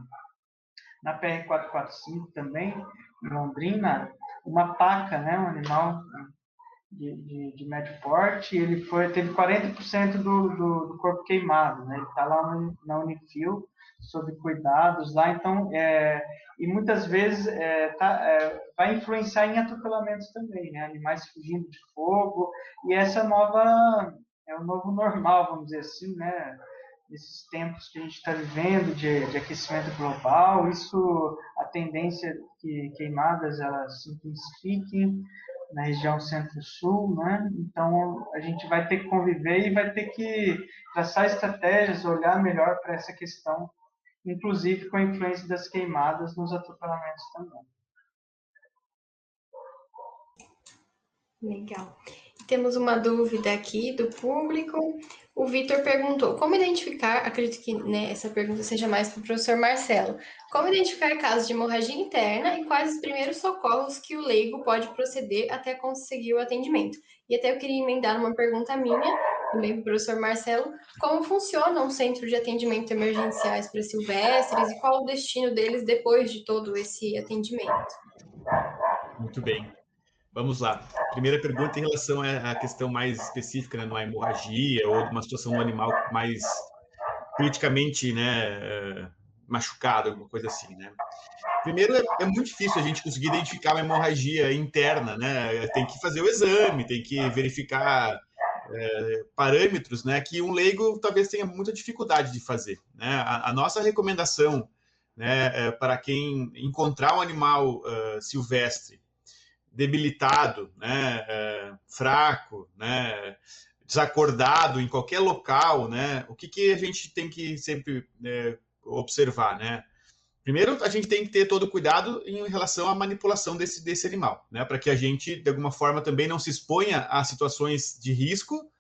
na PR-445 também, em Londrina, uma paca, né, um animal de, de, de médio porte, ele foi, teve 40% do, do, do, corpo queimado, né, ele está lá no, na Unifil, sob cuidados lá, então, é, e muitas vezes é, tá, é, vai influenciar em atropelamentos também, né, animais fugindo de fogo, e essa nova, é o novo normal, vamos dizer assim, né, nesses tempos que a gente está vivendo de, de, aquecimento global, isso, a tendência é que queimadas elas se intensifiquem na região centro-sul, né? Então a gente vai ter que conviver e vai ter que traçar estratégias, olhar melhor para essa questão, inclusive com a influência das queimadas nos atropelamentos também. Legal. Temos uma dúvida aqui do público. O Vitor perguntou: como identificar? Acredito que né, essa pergunta seja mais para o professor Marcelo. Como identificar casos de hemorragia interna e quais os primeiros socorros que o leigo pode proceder até conseguir o atendimento? E até eu queria emendar uma pergunta minha, também para o professor Marcelo: como funciona um centro de atendimento emergenciais para silvestres e qual o destino deles depois de todo esse atendimento? Muito bem. Vamos lá. Primeira pergunta em relação à questão mais específica, né, numa hemorragia ou uma situação do animal mais criticamente né, eh, machucado, alguma coisa assim, né? Primeiro, é, é, muito difícil a gente conseguir identificar uma hemorragia interna, né? Tem que fazer o exame, tem que verificar é, parâmetros, né? Que um leigo talvez tenha muita dificuldade de fazer, né? A, a nossa recomendação, né, é, para quem encontrar um animal uh, silvestre debilitado, né, é, fraco, né, desacordado em qualquer local, né, o que, que a gente tem que sempre é, observar, né? Primeiro, a gente tem que ter todo cuidado em relação à manipulação desse, desse animal, né, para que a gente, de alguma forma, também não se exponha a situações de risco,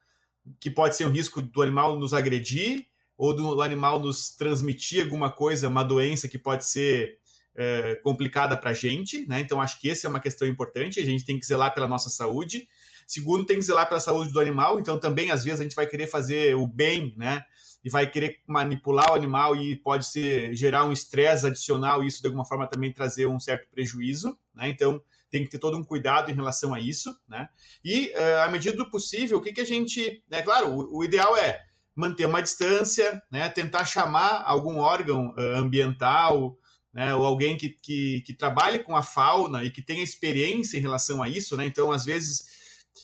que pode ser um risco do animal nos agredir ou do animal nos transmitir alguma coisa, uma doença que pode ser é, complicada para a gente, né? Então, acho que essa é uma questão importante. A gente tem que zelar pela nossa saúde. Segundo, tem que zelar pela saúde do animal. Então, também, às vezes, a gente vai querer fazer o bem, né? E vai querer manipular o animal e pode ser gerar um estresse adicional e isso, de alguma forma, também trazer um certo prejuízo, né? Então, tem que ter todo um cuidado em relação a isso, né? E, uh, à medida do possível, o que, que a gente. É claro, o, o ideal é manter uma distância, né? tentar chamar algum órgão uh, ambiental, né? ou alguém que, que, que trabalhe com a fauna e que tenha experiência em relação a isso, né? Então, às vezes,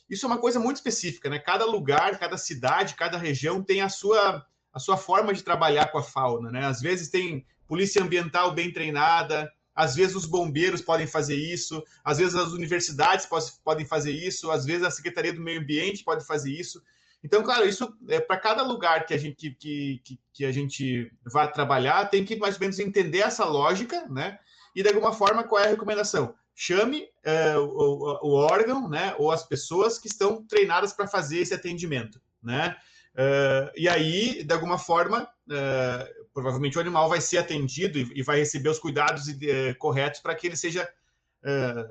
isso é uma coisa muito específica, né? Cada lugar, cada cidade, cada região tem a sua, a sua forma de trabalhar com a fauna, né? Às vezes tem polícia ambiental bem treinada, às vezes os bombeiros podem fazer isso, às vezes as universidades podem fazer isso, às vezes a Secretaria do Meio Ambiente pode fazer isso. Então, claro, isso é para cada lugar que a gente que, que, que, a gente vai trabalhar, tem que mais ou menos entender essa lógica, né? E de alguma forma, qual é a recomendação? Chame é, o, o, órgão, né? Ou as pessoas que estão treinadas para fazer esse atendimento, né? Uh, e aí, de alguma forma, uh, provavelmente o animal vai ser atendido e, e vai receber os cuidados uh, corretos para que ele seja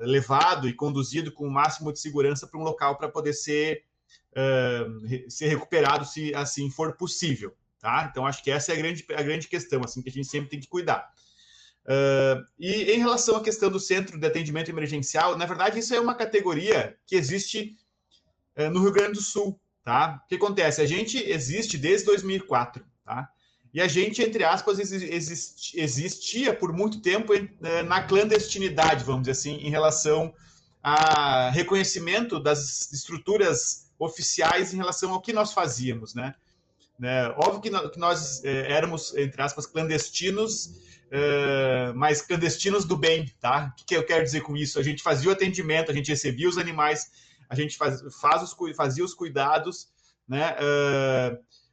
levado e conduzido com o máximo de segurança para um local para poder ser, ser recuperado, se assim for possível. Tá? Então, acho que essa é a grande, a grande questão assim, que a gente sempre tem que cuidar. e em relação à questão do centro de atendimento emergencial, na verdade, isso é uma categoria que existe no Rio Grande do Sul. Tá? O que acontece? A gente existe desde 2004, tá? E a gente, entre aspas, existia por muito tempo eh, na clandestinidade, vamos dizer assim, em relação a reconhecimento das estruturas oficiais em relação ao que nós fazíamos, né? né? Óbvio que nós eh, éramos, entre aspas, clandestinos, eh, mas clandestinos do bem, tá? O que eu quero dizer com isso? A gente fazia o atendimento, a gente recebia os animais, a gente faz, faz os, fazia os cuidados, né,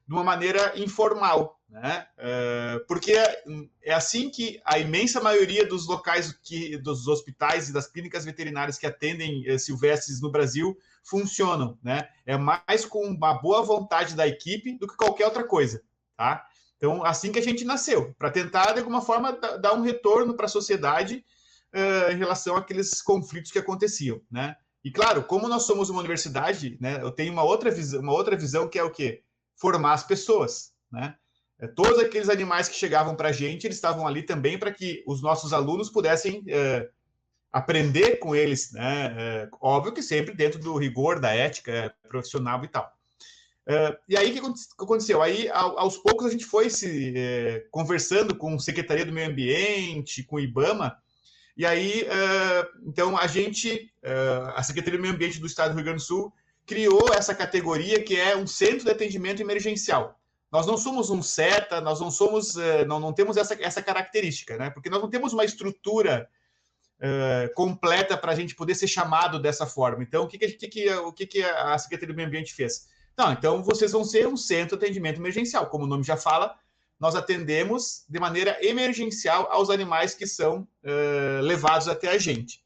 de uma maneira informal, né, uh, porque é, é, assim que a imensa maioria dos locais, que, dos hospitais e das clínicas veterinárias que atendem uh, silvestres no Brasil funcionam, né, é mais com uma boa vontade da equipe do que qualquer outra coisa, tá? Então, assim que a gente nasceu, para tentar, de alguma forma, dar um retorno para a sociedade uh, em relação àqueles conflitos que aconteciam, né? E claro, como nós somos uma universidade, né, eu tenho uma outra visão, uma outra visão que é o quê? Formar as pessoas, né? É, todos aqueles animais que chegavam para a gente, eles estavam ali também para que os nossos alunos pudessem é, aprender com eles, né? É, óbvio que sempre dentro do rigor da ética é, profissional e tal. É, e aí, o que aconteceu? Aí, aos poucos, a gente foi se conversando com a Secretaria do Meio Ambiente, com o IBAMA, e aí, então, a gente, a Secretaria do Meio Ambiente do Estado do Rio Grande do Sul, criou essa categoria que é um centro de atendimento emergencial. Nós não somos um CETA, nós não somos, uh, não, não temos essa, essa característica, né? Porque nós não temos uma estrutura completa para a gente poder ser chamado dessa forma. Então, o que, que, que, o que, que a Secretaria do Meio Ambiente fez? Não, então vocês vão ser um centro de atendimento emergencial, como o nome já fala, nós atendemos de maneira emergencial aos animais que são uh, levados até a gente.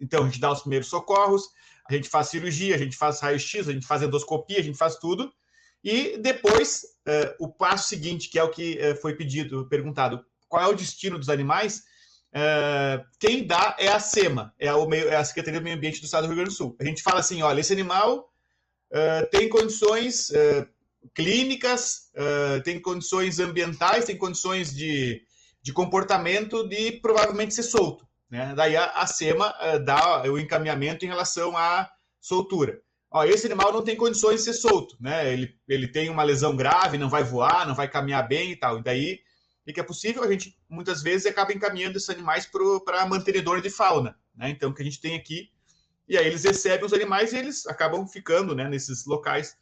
Então, a gente dá os primeiros socorros, a gente faz cirurgia, a gente faz raio-x, a gente faz endoscopia, a gente faz tudo. E depois, uh, o passo seguinte, que é o que uh, foi pedido, perguntado, qual é o destino dos animais? quem dá é a SEMA, é a, é a Secretaria do Meio Ambiente do Estado do Rio Grande do Sul. A gente fala assim, olha, esse animal tem condições clínicas, tem condições ambientais, tem condições de, de comportamento de provavelmente ser solto. Né? Daí a, a SEMA dá o encaminhamento em relação à soltura. Ó, esse animal não tem condições de ser solto, né? Ele, ele tem uma lesão grave, não vai voar, não vai caminhar bem e tal. E daí, o que é possível, a gente muitas vezes acaba encaminhando esses animais para mantenedor de fauna, né? Então, que a gente tem aqui, e aí eles recebem os animais e eles acabam ficando né, nesses locais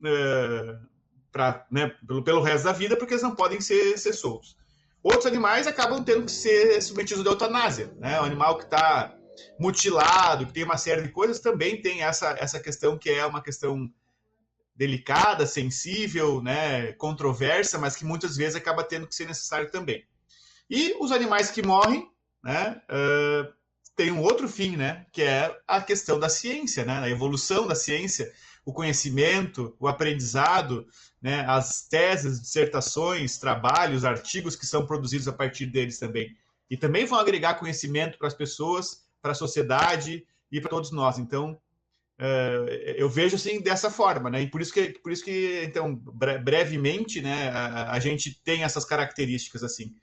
uh, pra, né, pelo, pelo resto da vida, porque eles não podem ser, ser soltos. Outros animais acabam tendo que ser submetidos à eutanásia. Né? O animal que está mutilado, que tem uma série de coisas, também tem essa, essa questão que é uma questão delicada, sensível, né, controversa, mas que muitas vezes acaba tendo que ser necessário também. E os animais que morrem, né, uh, tem um outro fim, né, que é a questão da ciência, né, a evolução da ciência, o conhecimento, o aprendizado, né, as teses, dissertações, trabalhos, artigos que são produzidos a partir deles também. E também vão agregar conhecimento para as pessoas, para a sociedade e para todos nós. Então, uh, eu vejo assim dessa forma, né? E por isso que, por isso que então, brevemente, né, a, a gente tem essas características assim.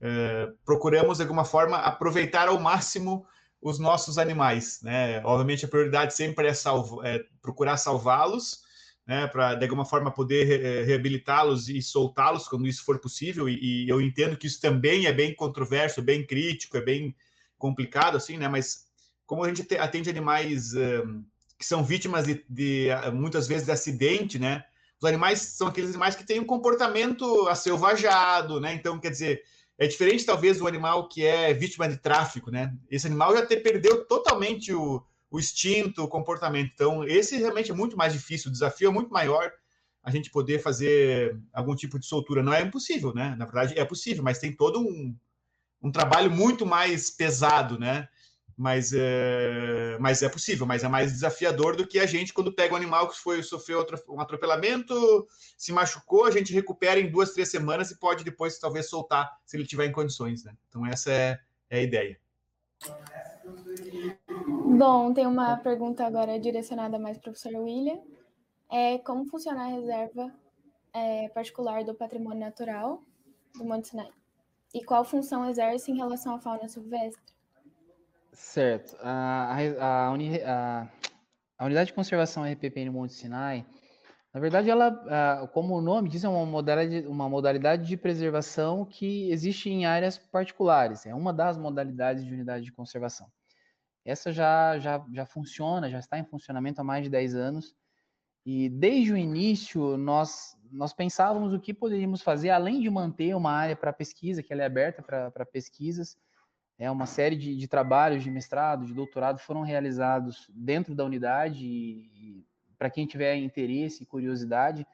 Uh, procuramos de alguma forma aproveitar ao máximo os nossos animais, né? Obviamente a prioridade sempre é, salvo, é procurar salvá-los, né? Para de alguma forma poder re reabilitá-los e soltá-los quando isso for possível. E, e, eu entendo que isso também é bem controverso, bem crítico, é bem complicado, assim, né? Mas como a gente atende animais um, que são vítimas de, de, muitas vezes de acidente, né? Os animais são aqueles animais que têm um comportamento acelvajado, né? Então, quer dizer, é diferente talvez do animal que é vítima de tráfico, né? Esse animal já te, perdeu totalmente o, o instinto, o comportamento. Então, esse realmente é muito mais difícil, o desafio é muito maior a gente poder fazer algum tipo de soltura. Não é impossível, né? Na verdade, é possível, mas tem todo um, um trabalho muito mais pesado, né? Mas é, mas é possível, mas é mais desafiador do que a gente quando pega um animal que foi sofreu um atropelamento, se machucou, a gente recupera em duas, três semanas e pode depois talvez soltar se ele tiver em condições, né? Então essa é, é a ideia. Bom, tem uma pergunta agora direcionada mais para o professor William. É, como funciona a reserva é, particular do patrimônio natural do Monte Sinai? E qual função exerce em relação à fauna silvestre? Certo. A, a, uni, a, a unidade de conservação RPP no Monte Sinai, na verdade, ela, como o nome diz, é uma modalidade, uma modalidade de preservação que existe em áreas particulares. É uma das modalidades de unidade de conservação. Essa já, já, já funciona, já está em funcionamento há mais de 10 anos. E desde o início, nós, nós pensávamos o que poderíamos fazer, além de manter uma área para pesquisa, que ela é aberta para pesquisas, é uma série de, de, trabalhos de mestrado, de doutorado foram realizados dentro da unidade e, e para quem tiver interesse e curiosidade,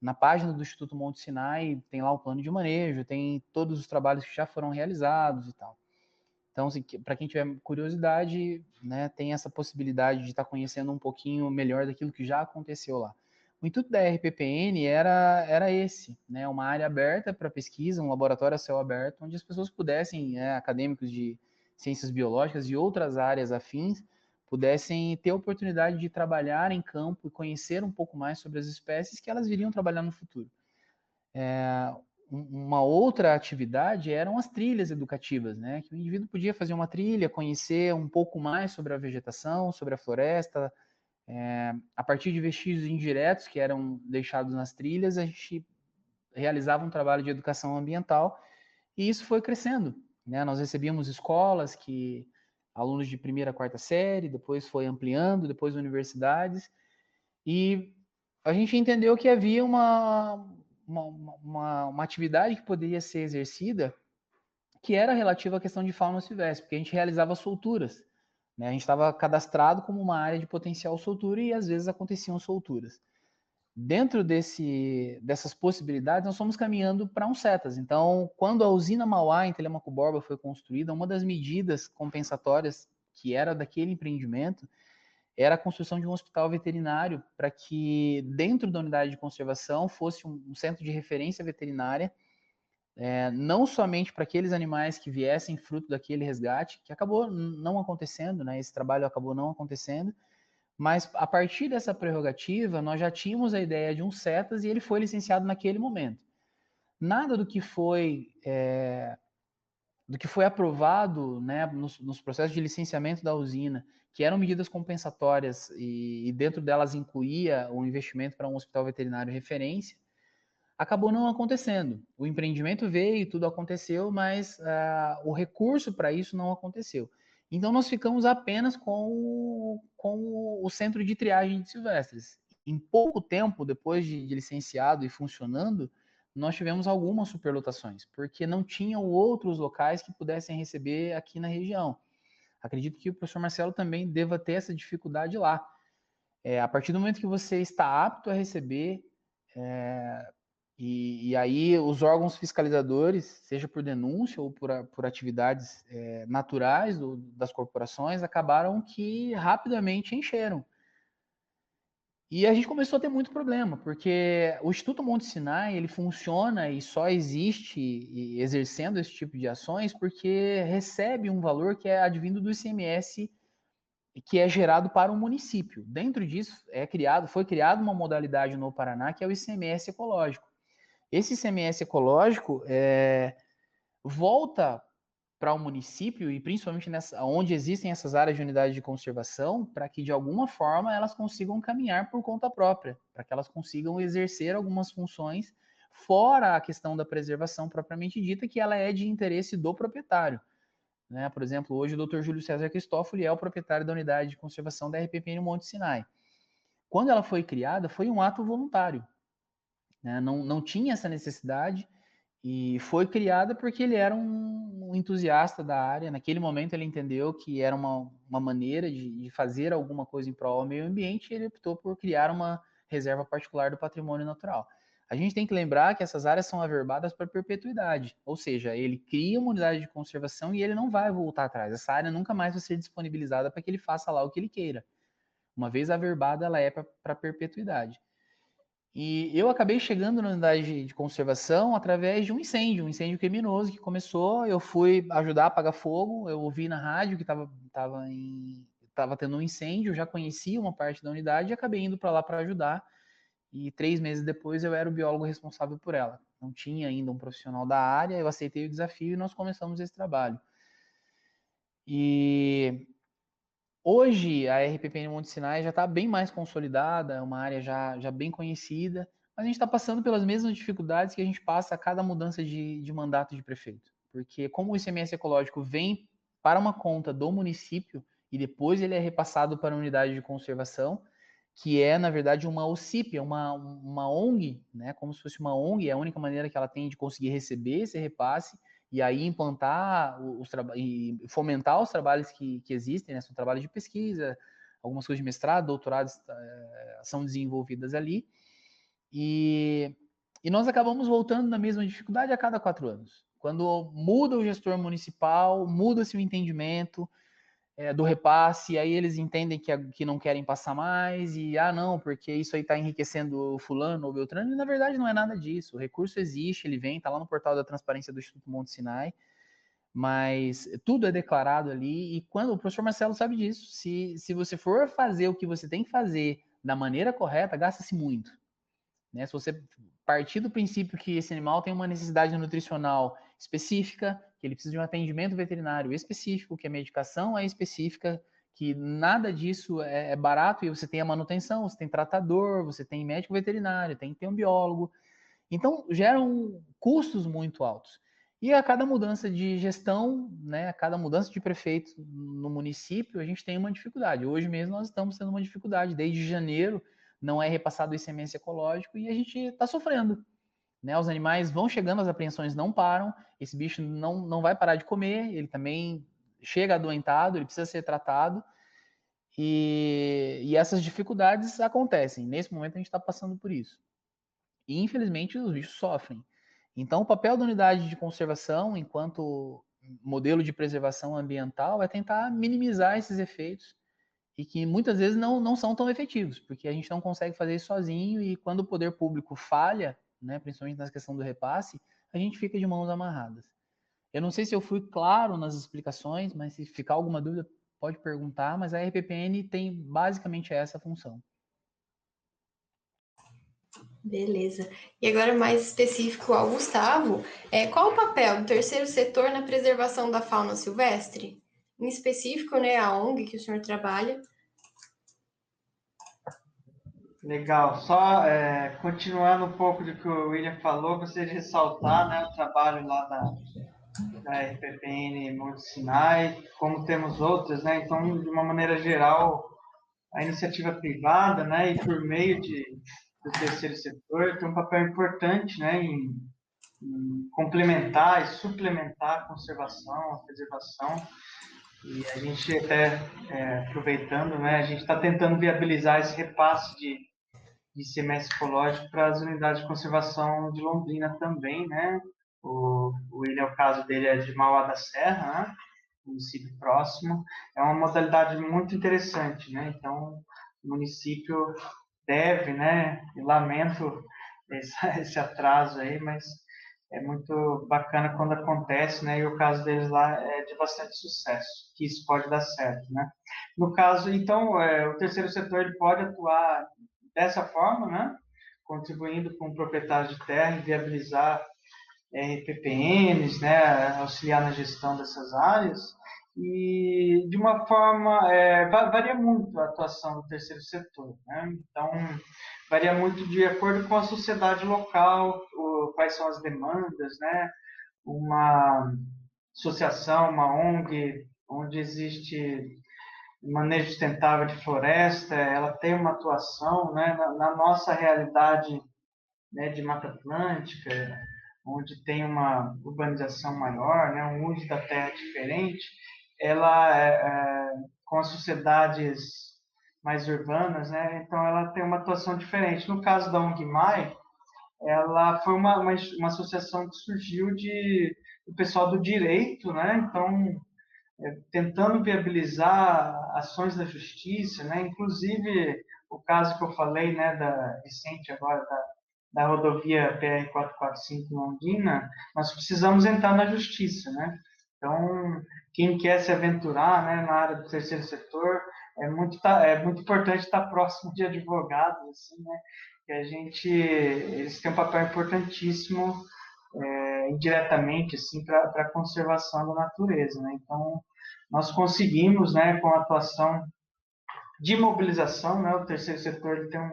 na página do Instituto Monte Sinai tem lá o plano de manejo, tem todos os trabalhos que já foram realizados e tal. Então, assim, para quem tiver curiosidade, né, tem essa possibilidade de estar tá conhecendo um pouquinho melhor daquilo que já aconteceu lá. O intuito da RPPN era, era esse, né? Uma área aberta para pesquisa, um laboratório a céu aberto, onde as pessoas pudessem, né, acadêmicos de ciências biológicas e outras áreas afins, pudessem ter a oportunidade de trabalhar em campo e conhecer um pouco mais sobre as espécies que elas viriam trabalhar no futuro. É, uma outra atividade eram as trilhas educativas, né? Que o indivíduo podia fazer uma trilha, conhecer um pouco mais sobre a vegetação, sobre a floresta, é, a partir de vestígios indiretos que eram deixados nas trilhas, a gente realizava um trabalho de educação ambiental e isso foi crescendo. Né? Nós recebíamos escolas que alunos de primeira, quarta série, depois foi ampliando, depois universidades e a gente entendeu que havia uma, uma, uma, uma atividade que poderia ser exercida que era relativa à questão de fauna silvestre, porque a gente realizava solturas. Né? A gente estava cadastrado como uma área de potencial soltura e às vezes aconteciam solturas. Dentro desse, dessas possibilidades, nós fomos caminhando para um setas. Então, quando a usina Mauá em Telemaco Borba foi construída, uma das medidas compensatórias que era daquele empreendimento era a construção de um hospital veterinário para que dentro da unidade de conservação fosse um centro de referência veterinária é, não somente para aqueles animais que viessem fruto daquele resgate, que acabou não acontecendo, né? Esse trabalho acabou não acontecendo, mas a partir dessa prerrogativa, nós já tínhamos a ideia de um CETAS e ele foi licenciado naquele momento. Nada do que foi é, do que foi aprovado né, nos, nos, processos de licenciamento da usina, que eram medidas compensatórias e, e dentro delas incluía o investimento para um hospital veterinário referência, acabou não acontecendo. O empreendimento veio, tudo aconteceu, mas uh, o recurso para isso não aconteceu. Então nós ficamos apenas com o, com o centro de triagem de silvestres. Em pouco tempo, depois de, de licenciado e funcionando, nós tivemos algumas superlotações, porque não tinham outros locais que pudessem receber aqui na região. Acredito que o professor Marcelo também deva ter essa dificuldade lá. É, a partir do momento que você está apto a receber, é, e, e, aí os órgãos fiscalizadores, seja por denúncia ou por, por atividades é, naturais do, das corporações, acabaram que rapidamente encheram. E a gente começou a ter muito problema, porque o Instituto Monte Sinai, ele funciona e só existe exercendo esse tipo de ações porque recebe um valor que é advindo do ICMS que é gerado para o município. Dentro disso é criado, foi criada uma modalidade no Paraná que é o ICMS ecológico. Esse ICMS ecológico é, volta para o município e principalmente nessa, onde existem essas áreas de unidade de conservação, para que de alguma forma elas consigam caminhar por conta própria, para que elas consigam exercer algumas funções fora a questão da preservação propriamente dita, que ela é de interesse do proprietário. Né? Por exemplo, hoje o Dr. Júlio César Cristófoli é o proprietário da unidade de conservação da RPPN Monte Sinai. Quando ela foi criada, foi um ato voluntário. Né? Não, não tinha essa necessidade, e foi criada porque ele era um, entusiasta da área. Naquele momento ele entendeu que era uma, uma maneira de, de fazer alguma coisa em prol do meio ambiente e ele optou por criar uma reserva particular do patrimônio natural. A gente tem que lembrar que essas áreas são averbadas para perpetuidade, ou seja, ele cria uma unidade de conservação e ele não vai voltar atrás. Essa área nunca mais vai ser disponibilizada para que ele faça lá o que ele queira. Uma vez averbada, ela é para perpetuidade. E eu acabei chegando na unidade de conservação através de um incêndio, um incêndio criminoso que começou. Eu fui ajudar a apagar fogo. Eu ouvi na rádio que estava tava em, tava tendo um incêndio. Já conhecia uma parte da unidade e acabei indo para lá para ajudar. E três meses depois eu era o biólogo responsável por ela. Não tinha ainda um profissional da área. Eu aceitei o desafio e nós começamos esse trabalho. E Hoje, a RPPN Monte Sinai já está bem mais consolidada, é uma área já, já bem conhecida, mas a gente está passando pelas mesmas dificuldades que a gente passa a cada mudança de, de mandato de prefeito. Porque como o ICMS ecológico vem para uma conta do município e depois ele é repassado para a unidade de conservação, que é, na verdade, uma OCIP, é uma, uma ONG, né, como se fosse uma ONG, é a única maneira que ela tem de conseguir receber esse repasse, e aí implantar os e fomentar os trabalhos que, que existem, né? São trabalhos de pesquisa, algumas coisas de mestrado, doutorados é, são desenvolvidas ali. E, e nós acabamos voltando na mesma dificuldade a cada quatro anos. Quando muda o gestor municipal, muda-se o entendimento, é, do repasse, aí eles entendem que, que não querem passar mais, e ah, não, porque isso aí está enriquecendo fulano ou Beltrano, e na verdade não é nada disso. O recurso existe, ele vem, está lá no portal da transparência do Instituto Monte Sinai, mas tudo é declarado ali, e quando o professor Marcelo sabe disso, se, se você for fazer o que você tem que fazer da maneira correta, gasta-se muito. Né? Se você partir do princípio que esse animal tem uma necessidade nutricional específica, que ele precisa de um atendimento veterinário específico, que a medicação é específica, que nada disso é, é barato e você tem a manutenção, você tem tratador, você tem médico veterinário, tem ter um biólogo. Então, geram custos muito altos. E a cada mudança de gestão, né, a cada mudança de prefeito no município, a gente tem uma dificuldade. Hoje mesmo nós estamos tendo uma dificuldade. Desde janeiro não é repassado o ICMS ecológico e a gente está sofrendo. Né? Os animais vão chegando, as apreensões não param, esse bicho não, não vai parar de comer, ele também chega adoentado, ele precisa ser tratado. E, e essas dificuldades acontecem. Nesse momento a gente está passando por isso. E infelizmente os bichos sofrem. Então o papel da unidade de conservação, enquanto modelo de preservação ambiental, é tentar minimizar esses efeitos e que muitas vezes não, não são tão efetivos, porque a gente não consegue fazer isso sozinho e quando o poder público falha, né, principalmente na questão do repasse, a gente fica de mãos amarradas. Eu não sei se eu fui claro nas explicações, mas se ficar alguma dúvida, pode perguntar, mas a RPPN tem basicamente essa função. Beleza. E agora mais específico ao Gustavo, é, qual o papel do terceiro setor na preservação da fauna silvestre? Em específico, né, a ONG que o senhor trabalha, Legal. Só é, continuando um pouco do que o William falou, gostaria de ressaltar né, o trabalho lá da, da RPPN Monte Sinai, como temos outras, né? Então, de uma maneira geral, a iniciativa privada, né, e por meio de, do terceiro setor, tem um papel importante, né, em, em complementar e suplementar a conservação, a preservação. E a gente até, é, aproveitando, né, a gente está tentando viabilizar esse repasse de de semestre ecológico para as unidades de conservação de Londrina também, né? O, o William, o caso dele é de Mauá da Serra, né? município próximo. É uma modalidade muito interessante, né? Então, o município deve, né? Lamento esse, esse atraso aí, mas é muito bacana quando acontece, né? E o caso deles lá é de bastante sucesso, que isso pode dar certo, né? No caso, então, é, o terceiro setor ele pode atuar dessa forma, né, contribuindo com o proprietário de terra e viabilizar RPPNs, né, auxiliar na gestão dessas áreas, e de uma forma, é, varia muito a atuação do terceiro setor. Né? Então, varia muito de acordo com a sociedade local, o, quais são as demandas, né? uma associação, uma ONG, onde existe manejo sustentável de floresta, ela tem uma atuação né, na, na nossa realidade né, de Mata Atlântica, onde tem uma urbanização maior, né, um uso da terra diferente, ela é, é, com as sociedades mais urbanas, né, então ela tem uma atuação diferente. No caso da ONGMAI, ela foi uma, uma, uma associação que surgiu de do pessoal do direito, né, então tentando viabilizar ações da justiça, né, inclusive o caso que eu falei, né, da recente agora da da rodovia PR-445 Londrina, nós precisamos entrar na justiça, né? Então, quem quer se aventurar né, na área do terceiro setor, é muito, é muito importante estar próximo de advogados, assim, né? Que a gente, eles têm um papel importantíssimo é, indiretamente, assim, para a conservação da natureza, né? Então, nós conseguimos, né, com a atuação de mobilização, né? O terceiro setor ele tem um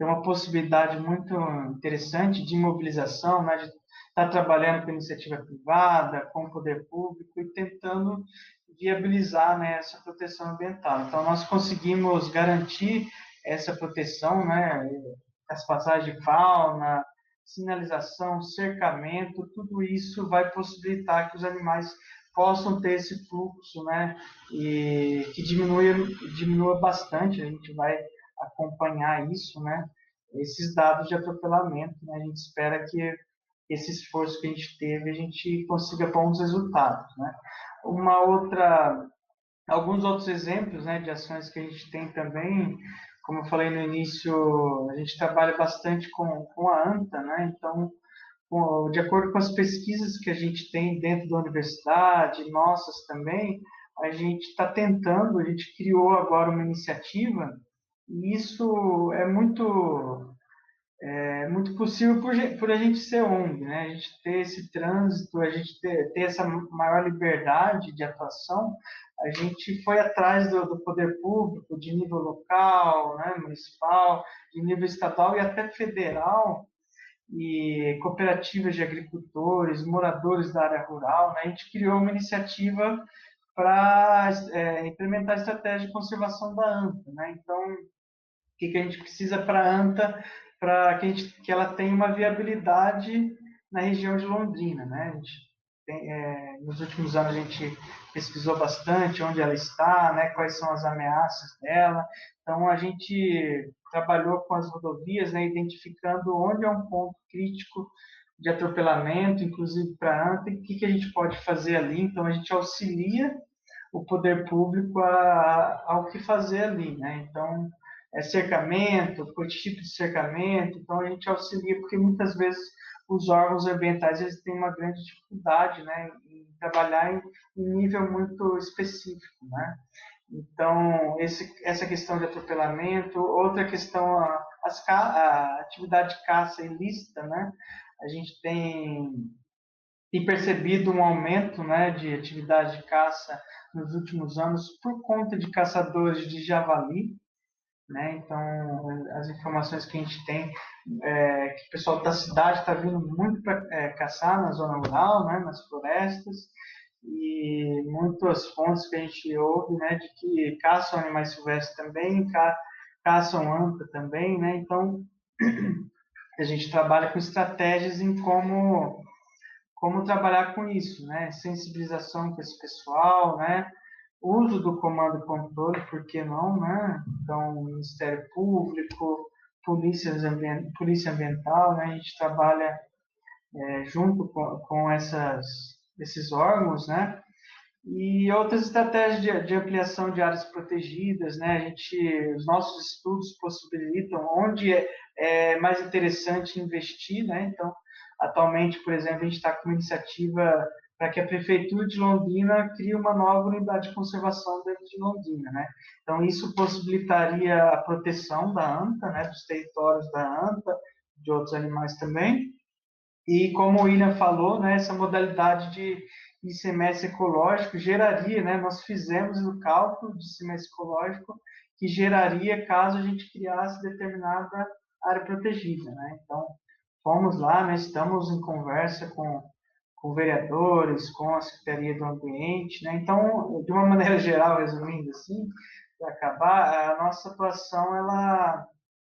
tem uma possibilidade muito interessante de mobilização, né, de estar tá trabalhando com iniciativa privada, com o poder público e tentando viabilizar né, essa proteção ambiental. Então, nós conseguimos garantir essa proteção, né, as passagens de fauna, sinalização, cercamento, tudo isso vai possibilitar que os animais possam ter esse fluxo, né, e que diminua, diminua bastante. A gente vai acompanhar isso, né? Esses dados de atropelamento, né? A gente espera que esse esforço que a gente teve, a gente consiga bons resultados, né? Uma outra, alguns outros exemplos, né, de ações que a gente tem também, como eu falei no início, a gente trabalha bastante com, com a ANTA, né? Então, de acordo com as pesquisas que a gente tem dentro da universidade, nossas também, a gente está tentando, a gente criou agora uma iniciativa e isso é muito é muito possível por, por, a gente ser ONG, né? A gente ter esse trânsito, a gente ter, ter essa maior liberdade de atuação. A gente foi atrás do, do, poder público, de nível local, né, municipal, de nível estadual e até federal, e cooperativas de agricultores, moradores da área rural. Né? A gente criou uma iniciativa para é, implementar a estratégia de conservação da ANTA. Né? Então, que, que a gente precisa para a ANTA para que, que ela tenha uma viabilidade na região de Londrina. Né? A gente tem, é, nos últimos anos a gente pesquisou bastante onde ela está, né, quais são as ameaças dela. Então a gente trabalhou com as rodovias, né, identificando onde é um ponto crítico de atropelamento, inclusive para ANTA, e o que, que a gente pode fazer ali. Então a gente auxilia o poder público a, a, ao que fazer ali. Né? Então é, cercamento, por tipo de cercamento, então a gente auxilia, porque muitas vezes os órgãos ambientais eles têm uma grande dificuldade né, em trabalhar em, em nível muito específico. Né? Então, esse, essa questão de atropelamento, outra questão, a, as, a atividade de caça ilícita, né? a gente tem, tem percebido um aumento né, de atividade de caça nos últimos anos por conta de caçadores de javali, né? Então, as informações que a gente tem é que o pessoal da cidade está vindo muito para é, caçar na zona rural, né? nas florestas, e muitas fontes que a gente ouve né? de que caçam animais silvestres também, ca caçam anta também. Né? Então, a gente trabalha com estratégias em como, como trabalhar com isso, né? sensibilização com esse pessoal, né? uso do comando e controle, por que não, né? Então, Ministério Público, Polícia, Polícia Ambiental, né? A gente trabalha é, junto com, com essas, esses órgãos, né? E outras estratégias de, de, ampliação de áreas protegidas, né? A gente, os nossos estudos possibilitam onde é, é mais interessante investir, né? Então, atualmente, por exemplo, a gente está com uma iniciativa para que a prefeitura de Londrina crie uma nova unidade de conservação dentro de Londrina, né? Então isso possibilitaria a proteção da anta, né, dos territórios da anta, de outros animais também, E como o William falou, né, essa modalidade de ICMS ecológico geraria, né, nós fizemos o cálculo de ICMS ecológico que geraria caso a gente criasse determinada área protegida. Né? Então, fomos lá, né, estamos em conversa com, com vereadores, com a Secretaria do Ambiente. Né? Então, de uma maneira geral, resumindo assim, para acabar, a nossa atuação ela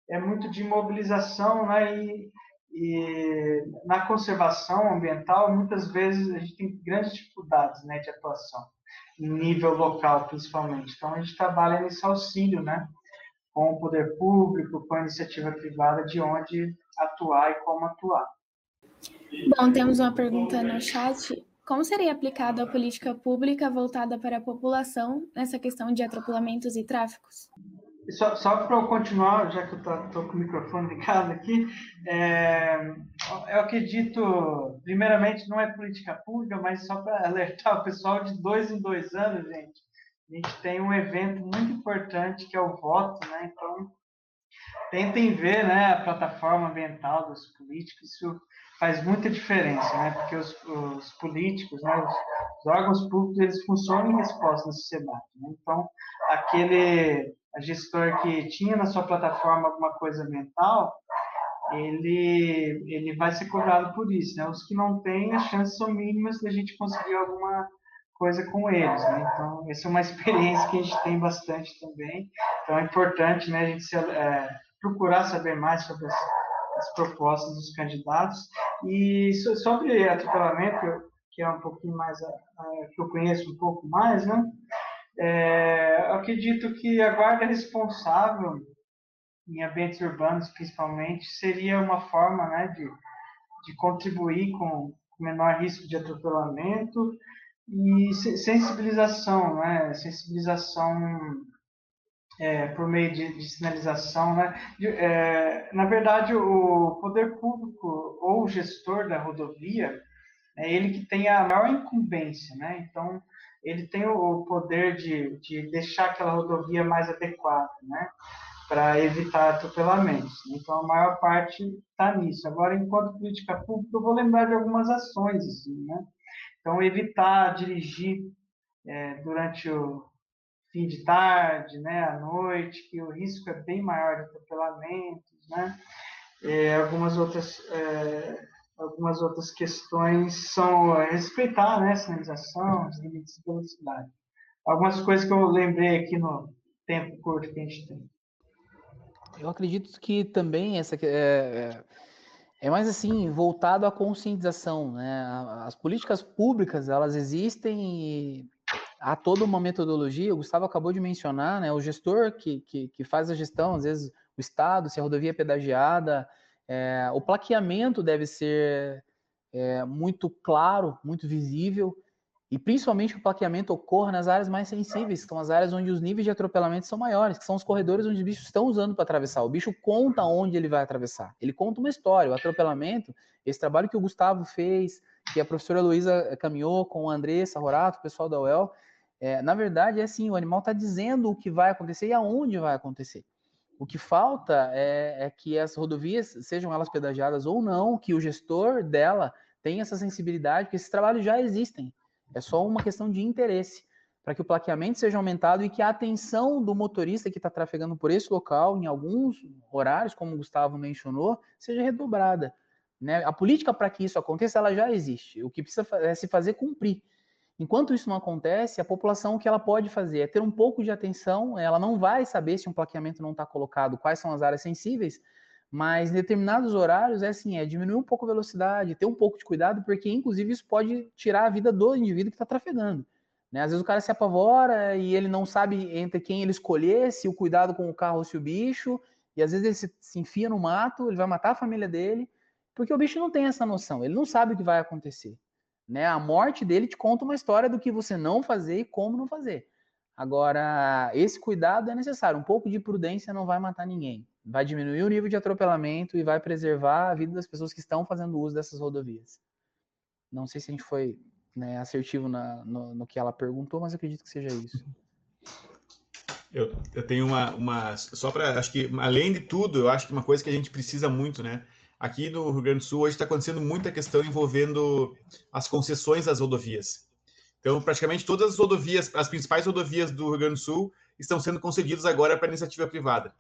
é muito de mobilização né? e, e na conservação ambiental, muitas vezes a gente tem grandes dificuldades né, de atuação, em nível local principalmente. Então, a gente trabalha nesse auxílio, né? com o poder público, com a iniciativa privada, de onde atuar e como atuar. Bom, temos uma pergunta no chat. Como seria aplicada a política pública voltada para a população nessa questão de atropelamentos e tráficos? Só, só para eu continuar, já que eu estou com o microfone ligado aqui, é, eu acredito, primeiramente, não é política pública, mas só para alertar o pessoal, de dois em dois anos, gente, a gente tem um evento muito importante que é o voto, né? Então, tentem ver né, a plataforma ambiental dos políticos, isso faz muita diferença, né? Porque os, os políticos, né, os, os, órgãos públicos, eles funcionam em resposta à sociedade. Né? Então, aquele gestor que tinha na sua plataforma alguma coisa ambiental, ele, ele vai ser cobrado por isso, né? Os que não têm, as chances são mínimas de a gente conseguir alguma coisa com eles, né? Então, essa é uma experiência que a gente tem bastante também. Então, é importante, né, a gente se, é, procurar saber mais sobre as, as, propostas dos candidatos. E sobre atropelamento, que é um pouquinho mais, que eu conheço um pouco mais, né? É, acredito que a guarda responsável em ambientes urbanos, principalmente, seria uma forma, né, de, de contribuir com menor risco de atropelamento e sensibilização, né? Sensibilização é, por meio de, de sinalização, né? De, é, na verdade, o poder público ou o gestor da rodovia é ele que tem a maior incumbência, né? Então, ele tem o poder de, de deixar aquela rodovia mais adequada, né? Para evitar atropelamentos. Então, a maior parte está nisso. Agora, enquanto política pública, eu vou lembrar de algumas ações, assim, né? Então, evitar dirigir é, durante o fim de tarde, né, à noite, que o risco é bem maior de atropelamentos, né? É, algumas outras é, algumas outras questões são respeitar, né, a sinalização, os limites de velocidade. Algumas coisas que eu lembrei aqui no tempo curto que a gente tem. Eu acredito que também essa é, é é mais assim, voltado à conscientização, né? As políticas públicas, elas existem e há toda uma metodologia, o Gustavo acabou de mencionar, né? O gestor que, que, que faz a gestão, às vezes o Estado, se a rodovia é pedagiada, é, o plaqueamento deve ser é, muito claro, muito visível, e principalmente o plaqueamento ocorre nas áreas mais sensíveis, que são as áreas onde os níveis de atropelamento são maiores, que são os corredores onde os bichos estão usando para atravessar. O bicho conta onde ele vai atravessar. Ele conta uma história. O atropelamento, esse trabalho que o Gustavo fez, que a professora Luísa caminhou com a Andressa Rorato, o pessoal da UEL, é, na verdade é assim, o animal está dizendo o que vai acontecer e aonde vai acontecer. O que falta é, é que as rodovias, sejam elas pedagiadas ou não, que o gestor dela tenha essa sensibilidade, porque esses trabalhos já existem. É só uma questão de interesse para que o plaqueamento seja aumentado e que a atenção do motorista que está trafegando por esse local, em alguns horários, como o Gustavo mencionou, seja redobrada. Né? A política para que isso aconteça, ela já existe. O que precisa é se fazer cumprir. Enquanto isso não acontece, a população o que ela pode fazer é ter um pouco de atenção, ela não vai saber se um plaqueamento não está colocado, quais são as áreas sensíveis, mas em determinados horários é assim, é diminuir um pouco a velocidade, ter um pouco de cuidado, porque inclusive isso pode tirar a vida do indivíduo que está trafegando. Né? Às vezes o cara se apavora e ele não sabe entre quem ele escolher, se o cuidado com o carro ou se o bicho, e às vezes ele se, se enfia no mato, ele vai matar a família dele, porque o bicho não tem essa noção, ele não sabe o que vai acontecer. Né? A morte dele te conta uma história do que você não fazer e como não fazer. Agora, esse cuidado é necessário, um pouco de prudência não vai matar ninguém vai diminuir o nível de atropelamento e vai preservar a vida das pessoas que estão fazendo uso dessas rodovias. Não sei se a gente foi né, assertivo na, no, no, que ela perguntou, mas acredito que seja isso. Eu, eu tenho uma, uma só para acho que além de tudo, eu acho que uma coisa que a gente precisa muito, né? Aqui no Rio Grande do Sul hoje está acontecendo muita questão envolvendo as concessões das rodovias. Então, praticamente todas as rodovias, as principais rodovias do Rio Grande do Sul estão sendo concedidas agora para iniciativa privada.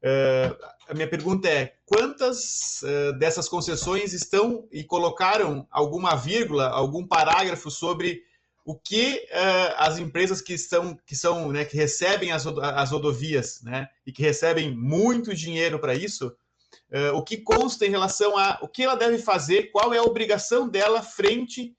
Uh, a minha pergunta é: quantas uh, dessas concessões estão e colocaram alguma vírgula, algum parágrafo sobre o que uh, as empresas que estão, que são, né, que recebem as, as rodovias, né, e que recebem muito dinheiro para isso, o que consta em relação a o que ela deve fazer, qual é a obrigação dela frente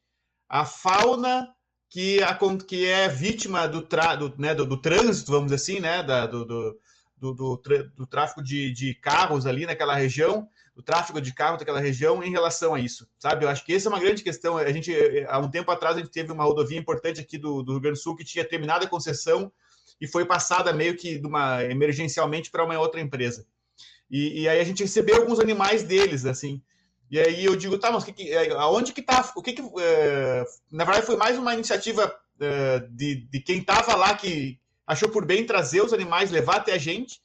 à fauna que, a, que é vítima do, tra, do, né, do, do trânsito, vamos dizer assim, né, da, do, do do, do, tráfego de, de, carros ali naquela região, do tráfego de carros daquela região em relação a isso, sabe? Eu acho que essa é uma grande questão. A gente, há um tempo atrás, a gente teve uma rodovia importante aqui do, do Rio Grande do Sul que tinha terminado a concessão e foi passada meio que uma, emergencialmente para uma outra empresa. E, e, aí a gente recebeu alguns animais deles, assim. E aí eu digo, tá, mas que, que, é, aonde que tá? O que que. É, na verdade, foi mais uma iniciativa é, de, de quem estava lá que, achou por bem trazer os animais, levar até a gente.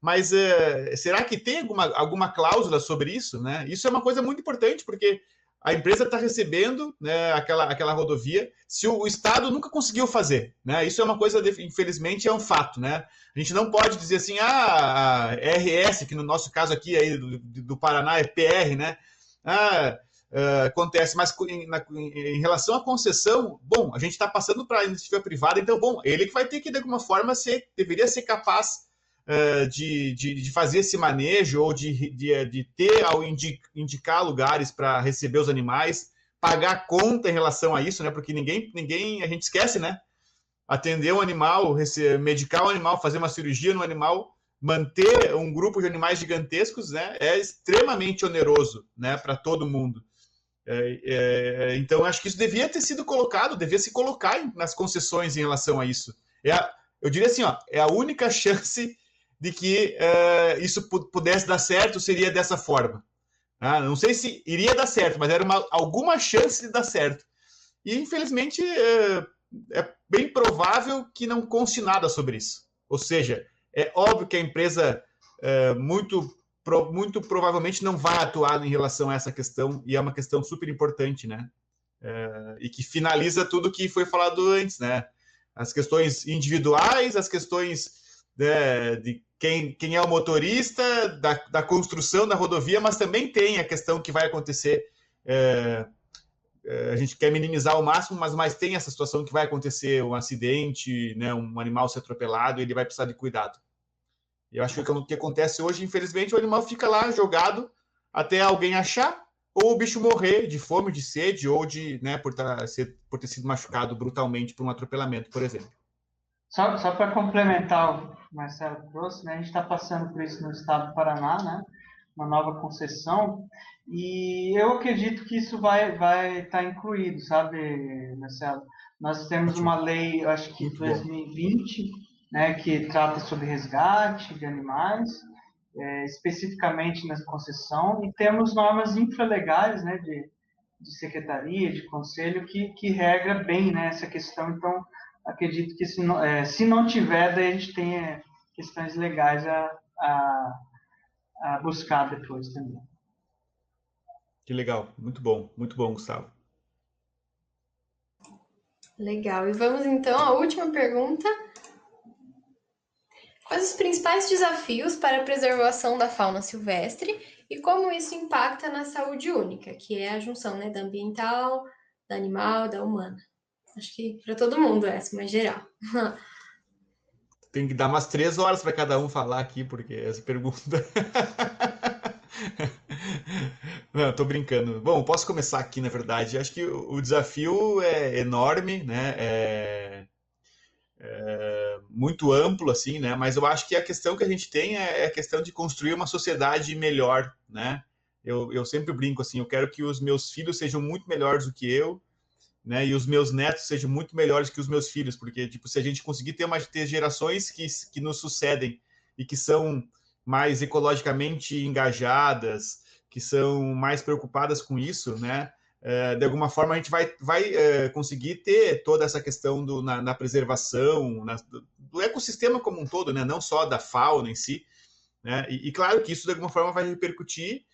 Mas uh, será que tem alguma, alguma cláusula sobre isso? Né? Isso é uma coisa muito importante, porque a empresa está recebendo né, aquela, aquela rodovia, se o, o, Estado nunca conseguiu fazer. Né? Isso é uma coisa, de, infelizmente, é um fato. Né? A gente não pode dizer assim, ah, RS, que no nosso caso aqui aí do, do Paraná é PR, né? Ah, uh, acontece, mas em, na, em, relação à concessão, bom, a gente está passando para a iniciativa privada, então, bom, ele que vai ter que, de alguma forma, ser, deveria ser capaz de, de, de, fazer esse manejo ou de, de, de ter ao indicar lugares para receber os animais, pagar conta em relação a isso, né? Porque ninguém, ninguém, a gente esquece, né? Atender um animal, medicar um animal, fazer uma cirurgia no animal, manter um grupo de animais gigantescos, né? É extremamente oneroso, né? Para todo mundo. É, é, então, acho que isso devia ter sido colocado, devia se colocar nas concessões em relação a isso. É a, eu diria assim, ó, é a única chance de que é, isso pudesse dar certo seria dessa forma. Ah, não sei se iria dar certo, mas era uma, alguma chance de dar certo. E, infelizmente, é, é bem provável que não conste nada sobre isso. Ou seja, é óbvio que a empresa é, muito muito provavelmente não vai atuar em relação a essa questão, e é uma questão super importante, né? E que finaliza tudo que foi falado antes, né? As questões individuais, as questões né, de quem, quem é o motorista, da, da construção da rodovia, mas também tem a questão que vai acontecer. É, é, a gente quer minimizar ao máximo, mas, mas tem essa situação que vai acontecer um acidente, né, um animal ser atropelado, ele vai precisar de cuidado. Eu acho que o que acontece hoje, infelizmente, o animal fica lá jogado até alguém achar ou o bicho morrer de fome, de sede ou de, né, por, tá, ser, por ter sido machucado brutalmente por um atropelamento, por exemplo. Só, só para complementar Marcelo trouxe, né, a gente está passando por isso no estado do Paraná, né, uma nova concessão, e eu acredito que isso vai vai estar tá incluído, sabe, Marcelo? Nós temos uma lei, acho que 2020, né, que trata sobre resgate de animais, é, especificamente nessa concessão, e temos normas infralegais né, de, de secretaria, de conselho, que, que regra bem né, essa questão. Então, acredito que se não, é, se não tiver, daí a gente tem é, questões legais a, a, a buscar depois também. Que legal, muito bom, muito bom, Gustavo. Legal, e vamos então à última pergunta Quais os principais desafios para a preservação da fauna silvestre e como isso impacta na saúde única, que é a junção né, da ambiental, da animal, da humana? Acho que para todo mundo essa, mas geral. Tem que dar umas três horas para cada um falar aqui, porque essa pergunta. Não, tô brincando. Bom, posso começar aqui, na verdade. Acho que o desafio é enorme, né? É é, muito amplo, assim, né? Mas eu acho que a questão que a gente tem é, é a questão de construir uma sociedade melhor, né? Eu, eu sempre brinco assim, eu quero que os meus filhos sejam muito melhores do que eu, né? E os meus netos sejam muito melhores que os meus filhos, porque tipo, se a gente conseguir ter uma ter gerações que, que nos sucedem e que são mais ecologicamente engajadas, que são mais preocupadas com isso, né? é, de alguma forma a gente vai, vai é, conseguir ter toda essa questão do, na, na preservação na, do ecossistema como um todo, né? não só da fauna em si. Né? E, e, claro que isso de alguma forma vai repercutir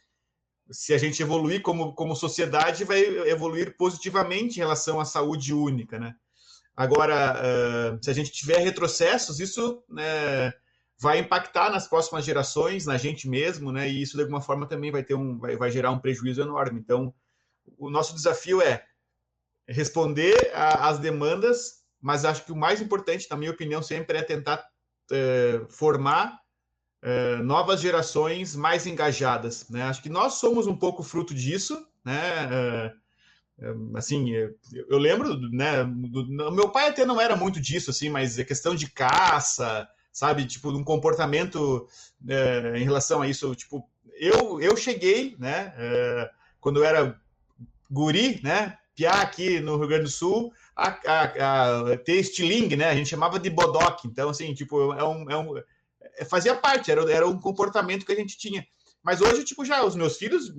se a gente evoluir como, como sociedade, vai evoluir positivamente em relação à saúde única, né? Agora, se a gente tiver retrocessos, isso né, vai impactar nas próximas gerações, na gente mesmo, né? E isso de alguma forma também vai ter um, vai, vai gerar um prejuízo enorme. Então, o nosso desafio é responder às demandas, mas acho que o mais importante, na minha opinião, sempre é tentar formar uh, novas gerações mais engajadas, né? Acho que nós somos um pouco fruto disso, né? assim, eu, lembro, né, do, meu pai até não era muito disso, assim, mas a questão de caça, sabe, tipo, um comportamento é, em relação a isso, tipo, eu, eu cheguei, né, é, quando eu era guri, né, piá aqui no Rio Grande do Sul, a, a, a, ter estilingue, né, a gente chamava de bodoque, então, assim, tipo, é um, é um, é, fazia parte, era, era um comportamento que a gente tinha, mas hoje, tipo, já os meus filhos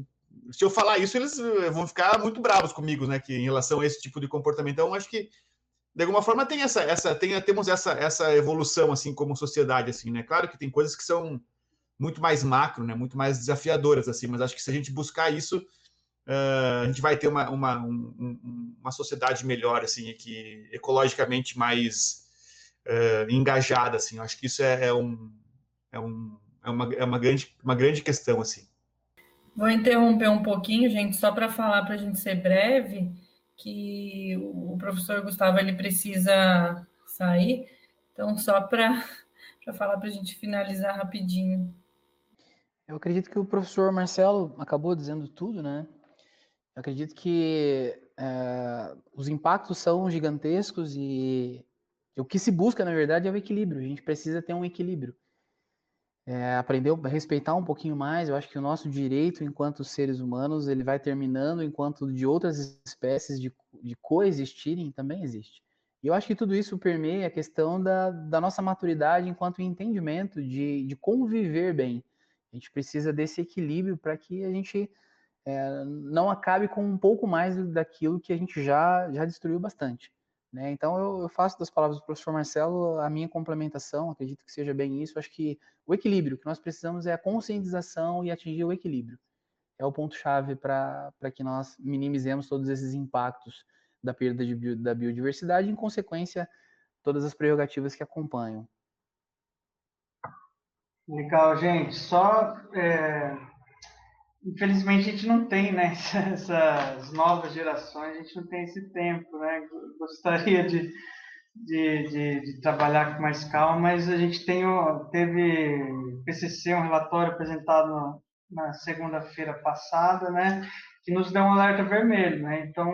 se eu falar isso, eles eh, vão ficar muito bravos comigo, né? Que em relação a esse tipo de comportamento. Então, acho que de alguma forma tem essa, essa tem, temos essa, essa evolução assim como sociedade, assim, né? Claro que tem coisas que são muito mais macro, né? Muito mais desafiadoras, assim. Mas acho que se a gente buscar isso, uh, a gente vai ter uma, uma, um, uma sociedade melhor, assim, que ecologicamente mais uh, engajada, assim. Acho que isso é, é um é, um, é, uma, é uma, grande, uma grande questão, assim. Vou interromper um pouquinho, gente, só para falar para a gente ser breve, que o professor Gustavo ele precisa sair, então só para falar para a gente finalizar rapidinho. Eu acredito que o professor Marcelo acabou dizendo tudo, né? Eu acredito que é, os impactos são gigantescos e o que se busca, na verdade, é o equilíbrio. A gente precisa ter um equilíbrio é, aprendeu a respeitar um pouquinho mais. Eu acho que o nosso direito, enquanto seres humanos, ele vai terminando enquanto de outras espécies de, de coexistirem também existe. E eu acho que tudo isso permeia a questão da, da nossa maturidade enquanto entendimento de, de conviver bem. A gente precisa desse equilíbrio para que a gente é, não acabe com um pouco mais daquilo que a gente já, já destruiu bastante. Né? Então, eu, eu, faço das palavras do professor Marcelo a minha complementação, acredito que seja bem isso. Acho que o equilíbrio que nós precisamos é a conscientização e atingir o equilíbrio. É o ponto-chave para que nós minimizemos todos esses impactos da perda de, da biodiversidade e, em consequência, todas as prerrogativas que acompanham. Legal, gente. Só é infelizmente a gente não tem, né, essas novas gerações, a gente não tem esse tempo, né, gostaria de, de, de, de trabalhar com mais calma, mas a gente tem, teve PCC, um relatório apresentado na segunda-feira passada, né, que nos deu um alerta vermelho, né, então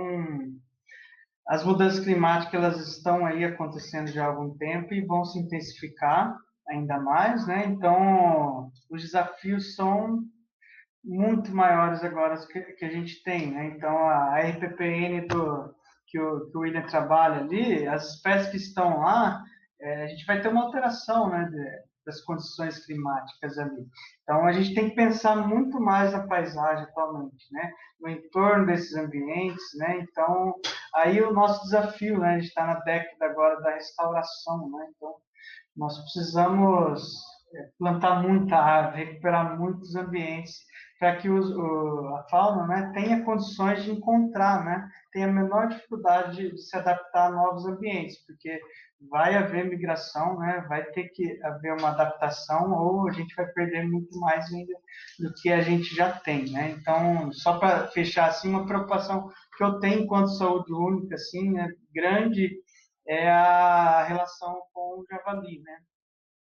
as mudanças climáticas elas estão aí acontecendo já há algum tempo e vão se intensificar ainda mais, né, então os desafios são muito maiores agora que, que a gente tem, né? Então, a RPPN do, que, o, que o William trabalha ali, as espécies que estão lá, é, a gente vai ter uma alteração, né, de, das condições climáticas ali. Então, a gente tem que pensar muito mais na paisagem atualmente, né? No entorno desses ambientes, né? Então, aí o nosso desafio, né? A gente está na década agora da restauração, né? Então, nós precisamos é, plantar muita árvore, recuperar muitos ambientes para que os, o, a fauna né, tenha condições de encontrar, né, tenha menor dificuldade de, se adaptar a novos ambientes, porque vai haver migração, né, vai ter que haver uma adaptação ou a gente vai perder muito mais ainda do que a gente já tem, né? Então, só para fechar assim, uma preocupação que eu tenho enquanto saúde única, assim, né, grande é a relação com o javali, né?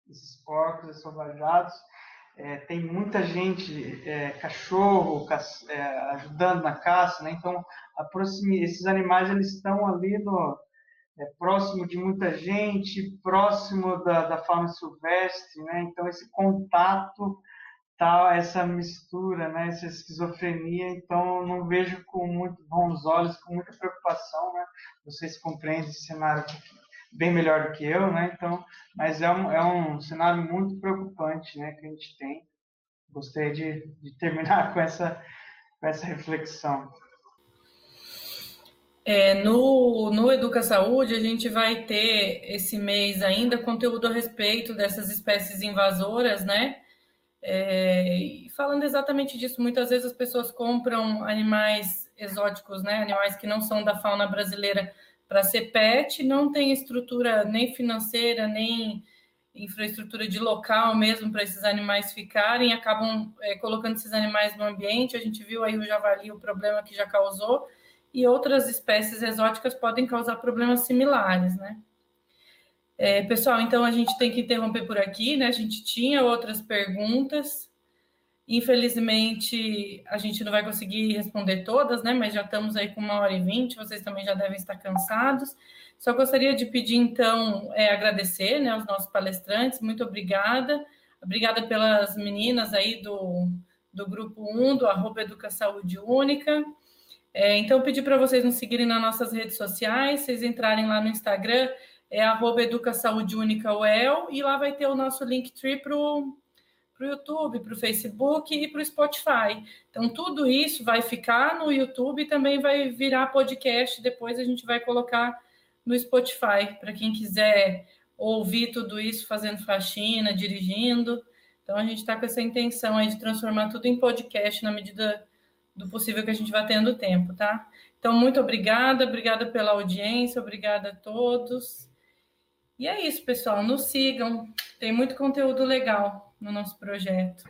Esses porcos assovajados, é, tem muita gente, é, cachorro, ca é, ajudando na caça, né? Então, esses animais eles estão ali no, é, próximo de muita gente, próximo da, da fauna silvestre, né? Então, esse contato, tal, essa mistura, né? Essa esquizofrenia, então, não vejo com muito bons olhos, com muita preocupação, né? Vocês compreendem esse cenário bem melhor do que eu, né? Então, mas é um, é um cenário muito preocupante, né, que a gente tem. Gostaria de, de terminar com essa, com essa reflexão. É, no, no Educa Saúde, a gente vai ter esse mês ainda conteúdo a respeito dessas espécies invasoras, né? É, falando exatamente disso, muitas vezes as pessoas compram animais exóticos, né, animais que não são da fauna brasileira para ser pet, não tem estrutura nem financeira, nem infraestrutura de local mesmo para esses animais ficarem, acabam é, colocando esses animais no ambiente. A gente viu aí o javali, o problema que já causou, e outras espécies exóticas podem causar problemas similares, né? É, pessoal, então a gente tem que interromper por aqui, né? A gente tinha outras perguntas. Infelizmente, a gente não vai conseguir responder todas, né? Mas já estamos aí com uma hora e vinte, vocês também já devem estar cansados. Só gostaria de pedir, então, é, agradecer né, aos nossos palestrantes, muito obrigada. Obrigada pelas meninas aí do, do grupo 1, do arroba Educa Saúde Única. É, então, pedir para vocês nos seguirem nas nossas redes sociais, vocês entrarem lá no Instagram, é arroba Educa Saúde Única UEL, e lá vai ter o nosso Linktree para o YouTube, para o Facebook e para o Spotify. Então, tudo isso vai ficar no YouTube e também vai virar podcast. Depois a gente vai colocar no Spotify, para quem quiser ouvir tudo isso fazendo faxina, dirigindo. Então, a gente está com essa intenção aí de transformar tudo em podcast na medida do possível que a gente vai tendo tempo, tá? Então, muito obrigada, obrigada pela audiência, obrigada a todos. E é isso, pessoal. Nos sigam, tem muito conteúdo legal no nosso projeto.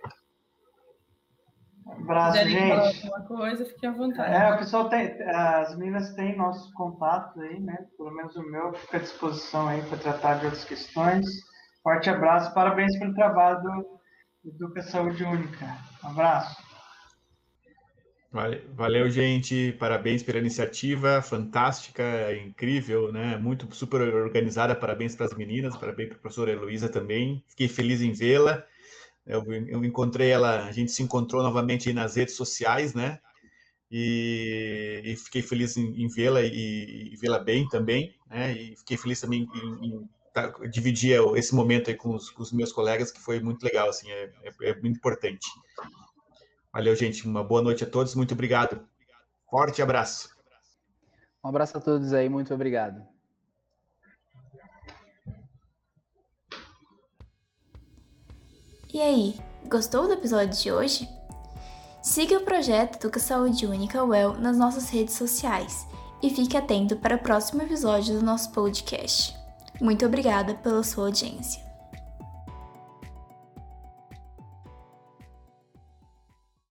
Um abraço, gente. Falar alguma coisa, fique à vontade. É, o pessoal tem, as meninas têm nossos contatos aí, né? Pelo menos o meu fica à disposição aí para tratar de outras questões. Forte abraço, parabéns pelo trabalho do Educa Saúde Única. Um abraço. Valeu, gente. Parabéns pela iniciativa, fantástica, incrível, né? Muito super organizada. Parabéns para as meninas, parabéns para a professora Heloísa também. Fiquei feliz em vê-la. Eu, eu, encontrei ela, a gente se encontrou novamente nas redes sociais, né? E, e fiquei feliz em, em vê-la e, e vê-la bem também, né? E fiquei feliz também em, em tá, dividir esse momento aí com os, com os, meus colegas, que foi muito legal, assim, é, é, é muito importante. Valeu, gente. Uma boa noite a todos. Muito obrigado. Forte abraço. Um abraço a todos aí. Muito obrigado. E aí, gostou do episódio de hoje? Siga o projeto Educa Saúde Única Well nas nossas redes sociais e fique atento para o próximo episódio do nosso podcast. Muito obrigada pela sua audiência.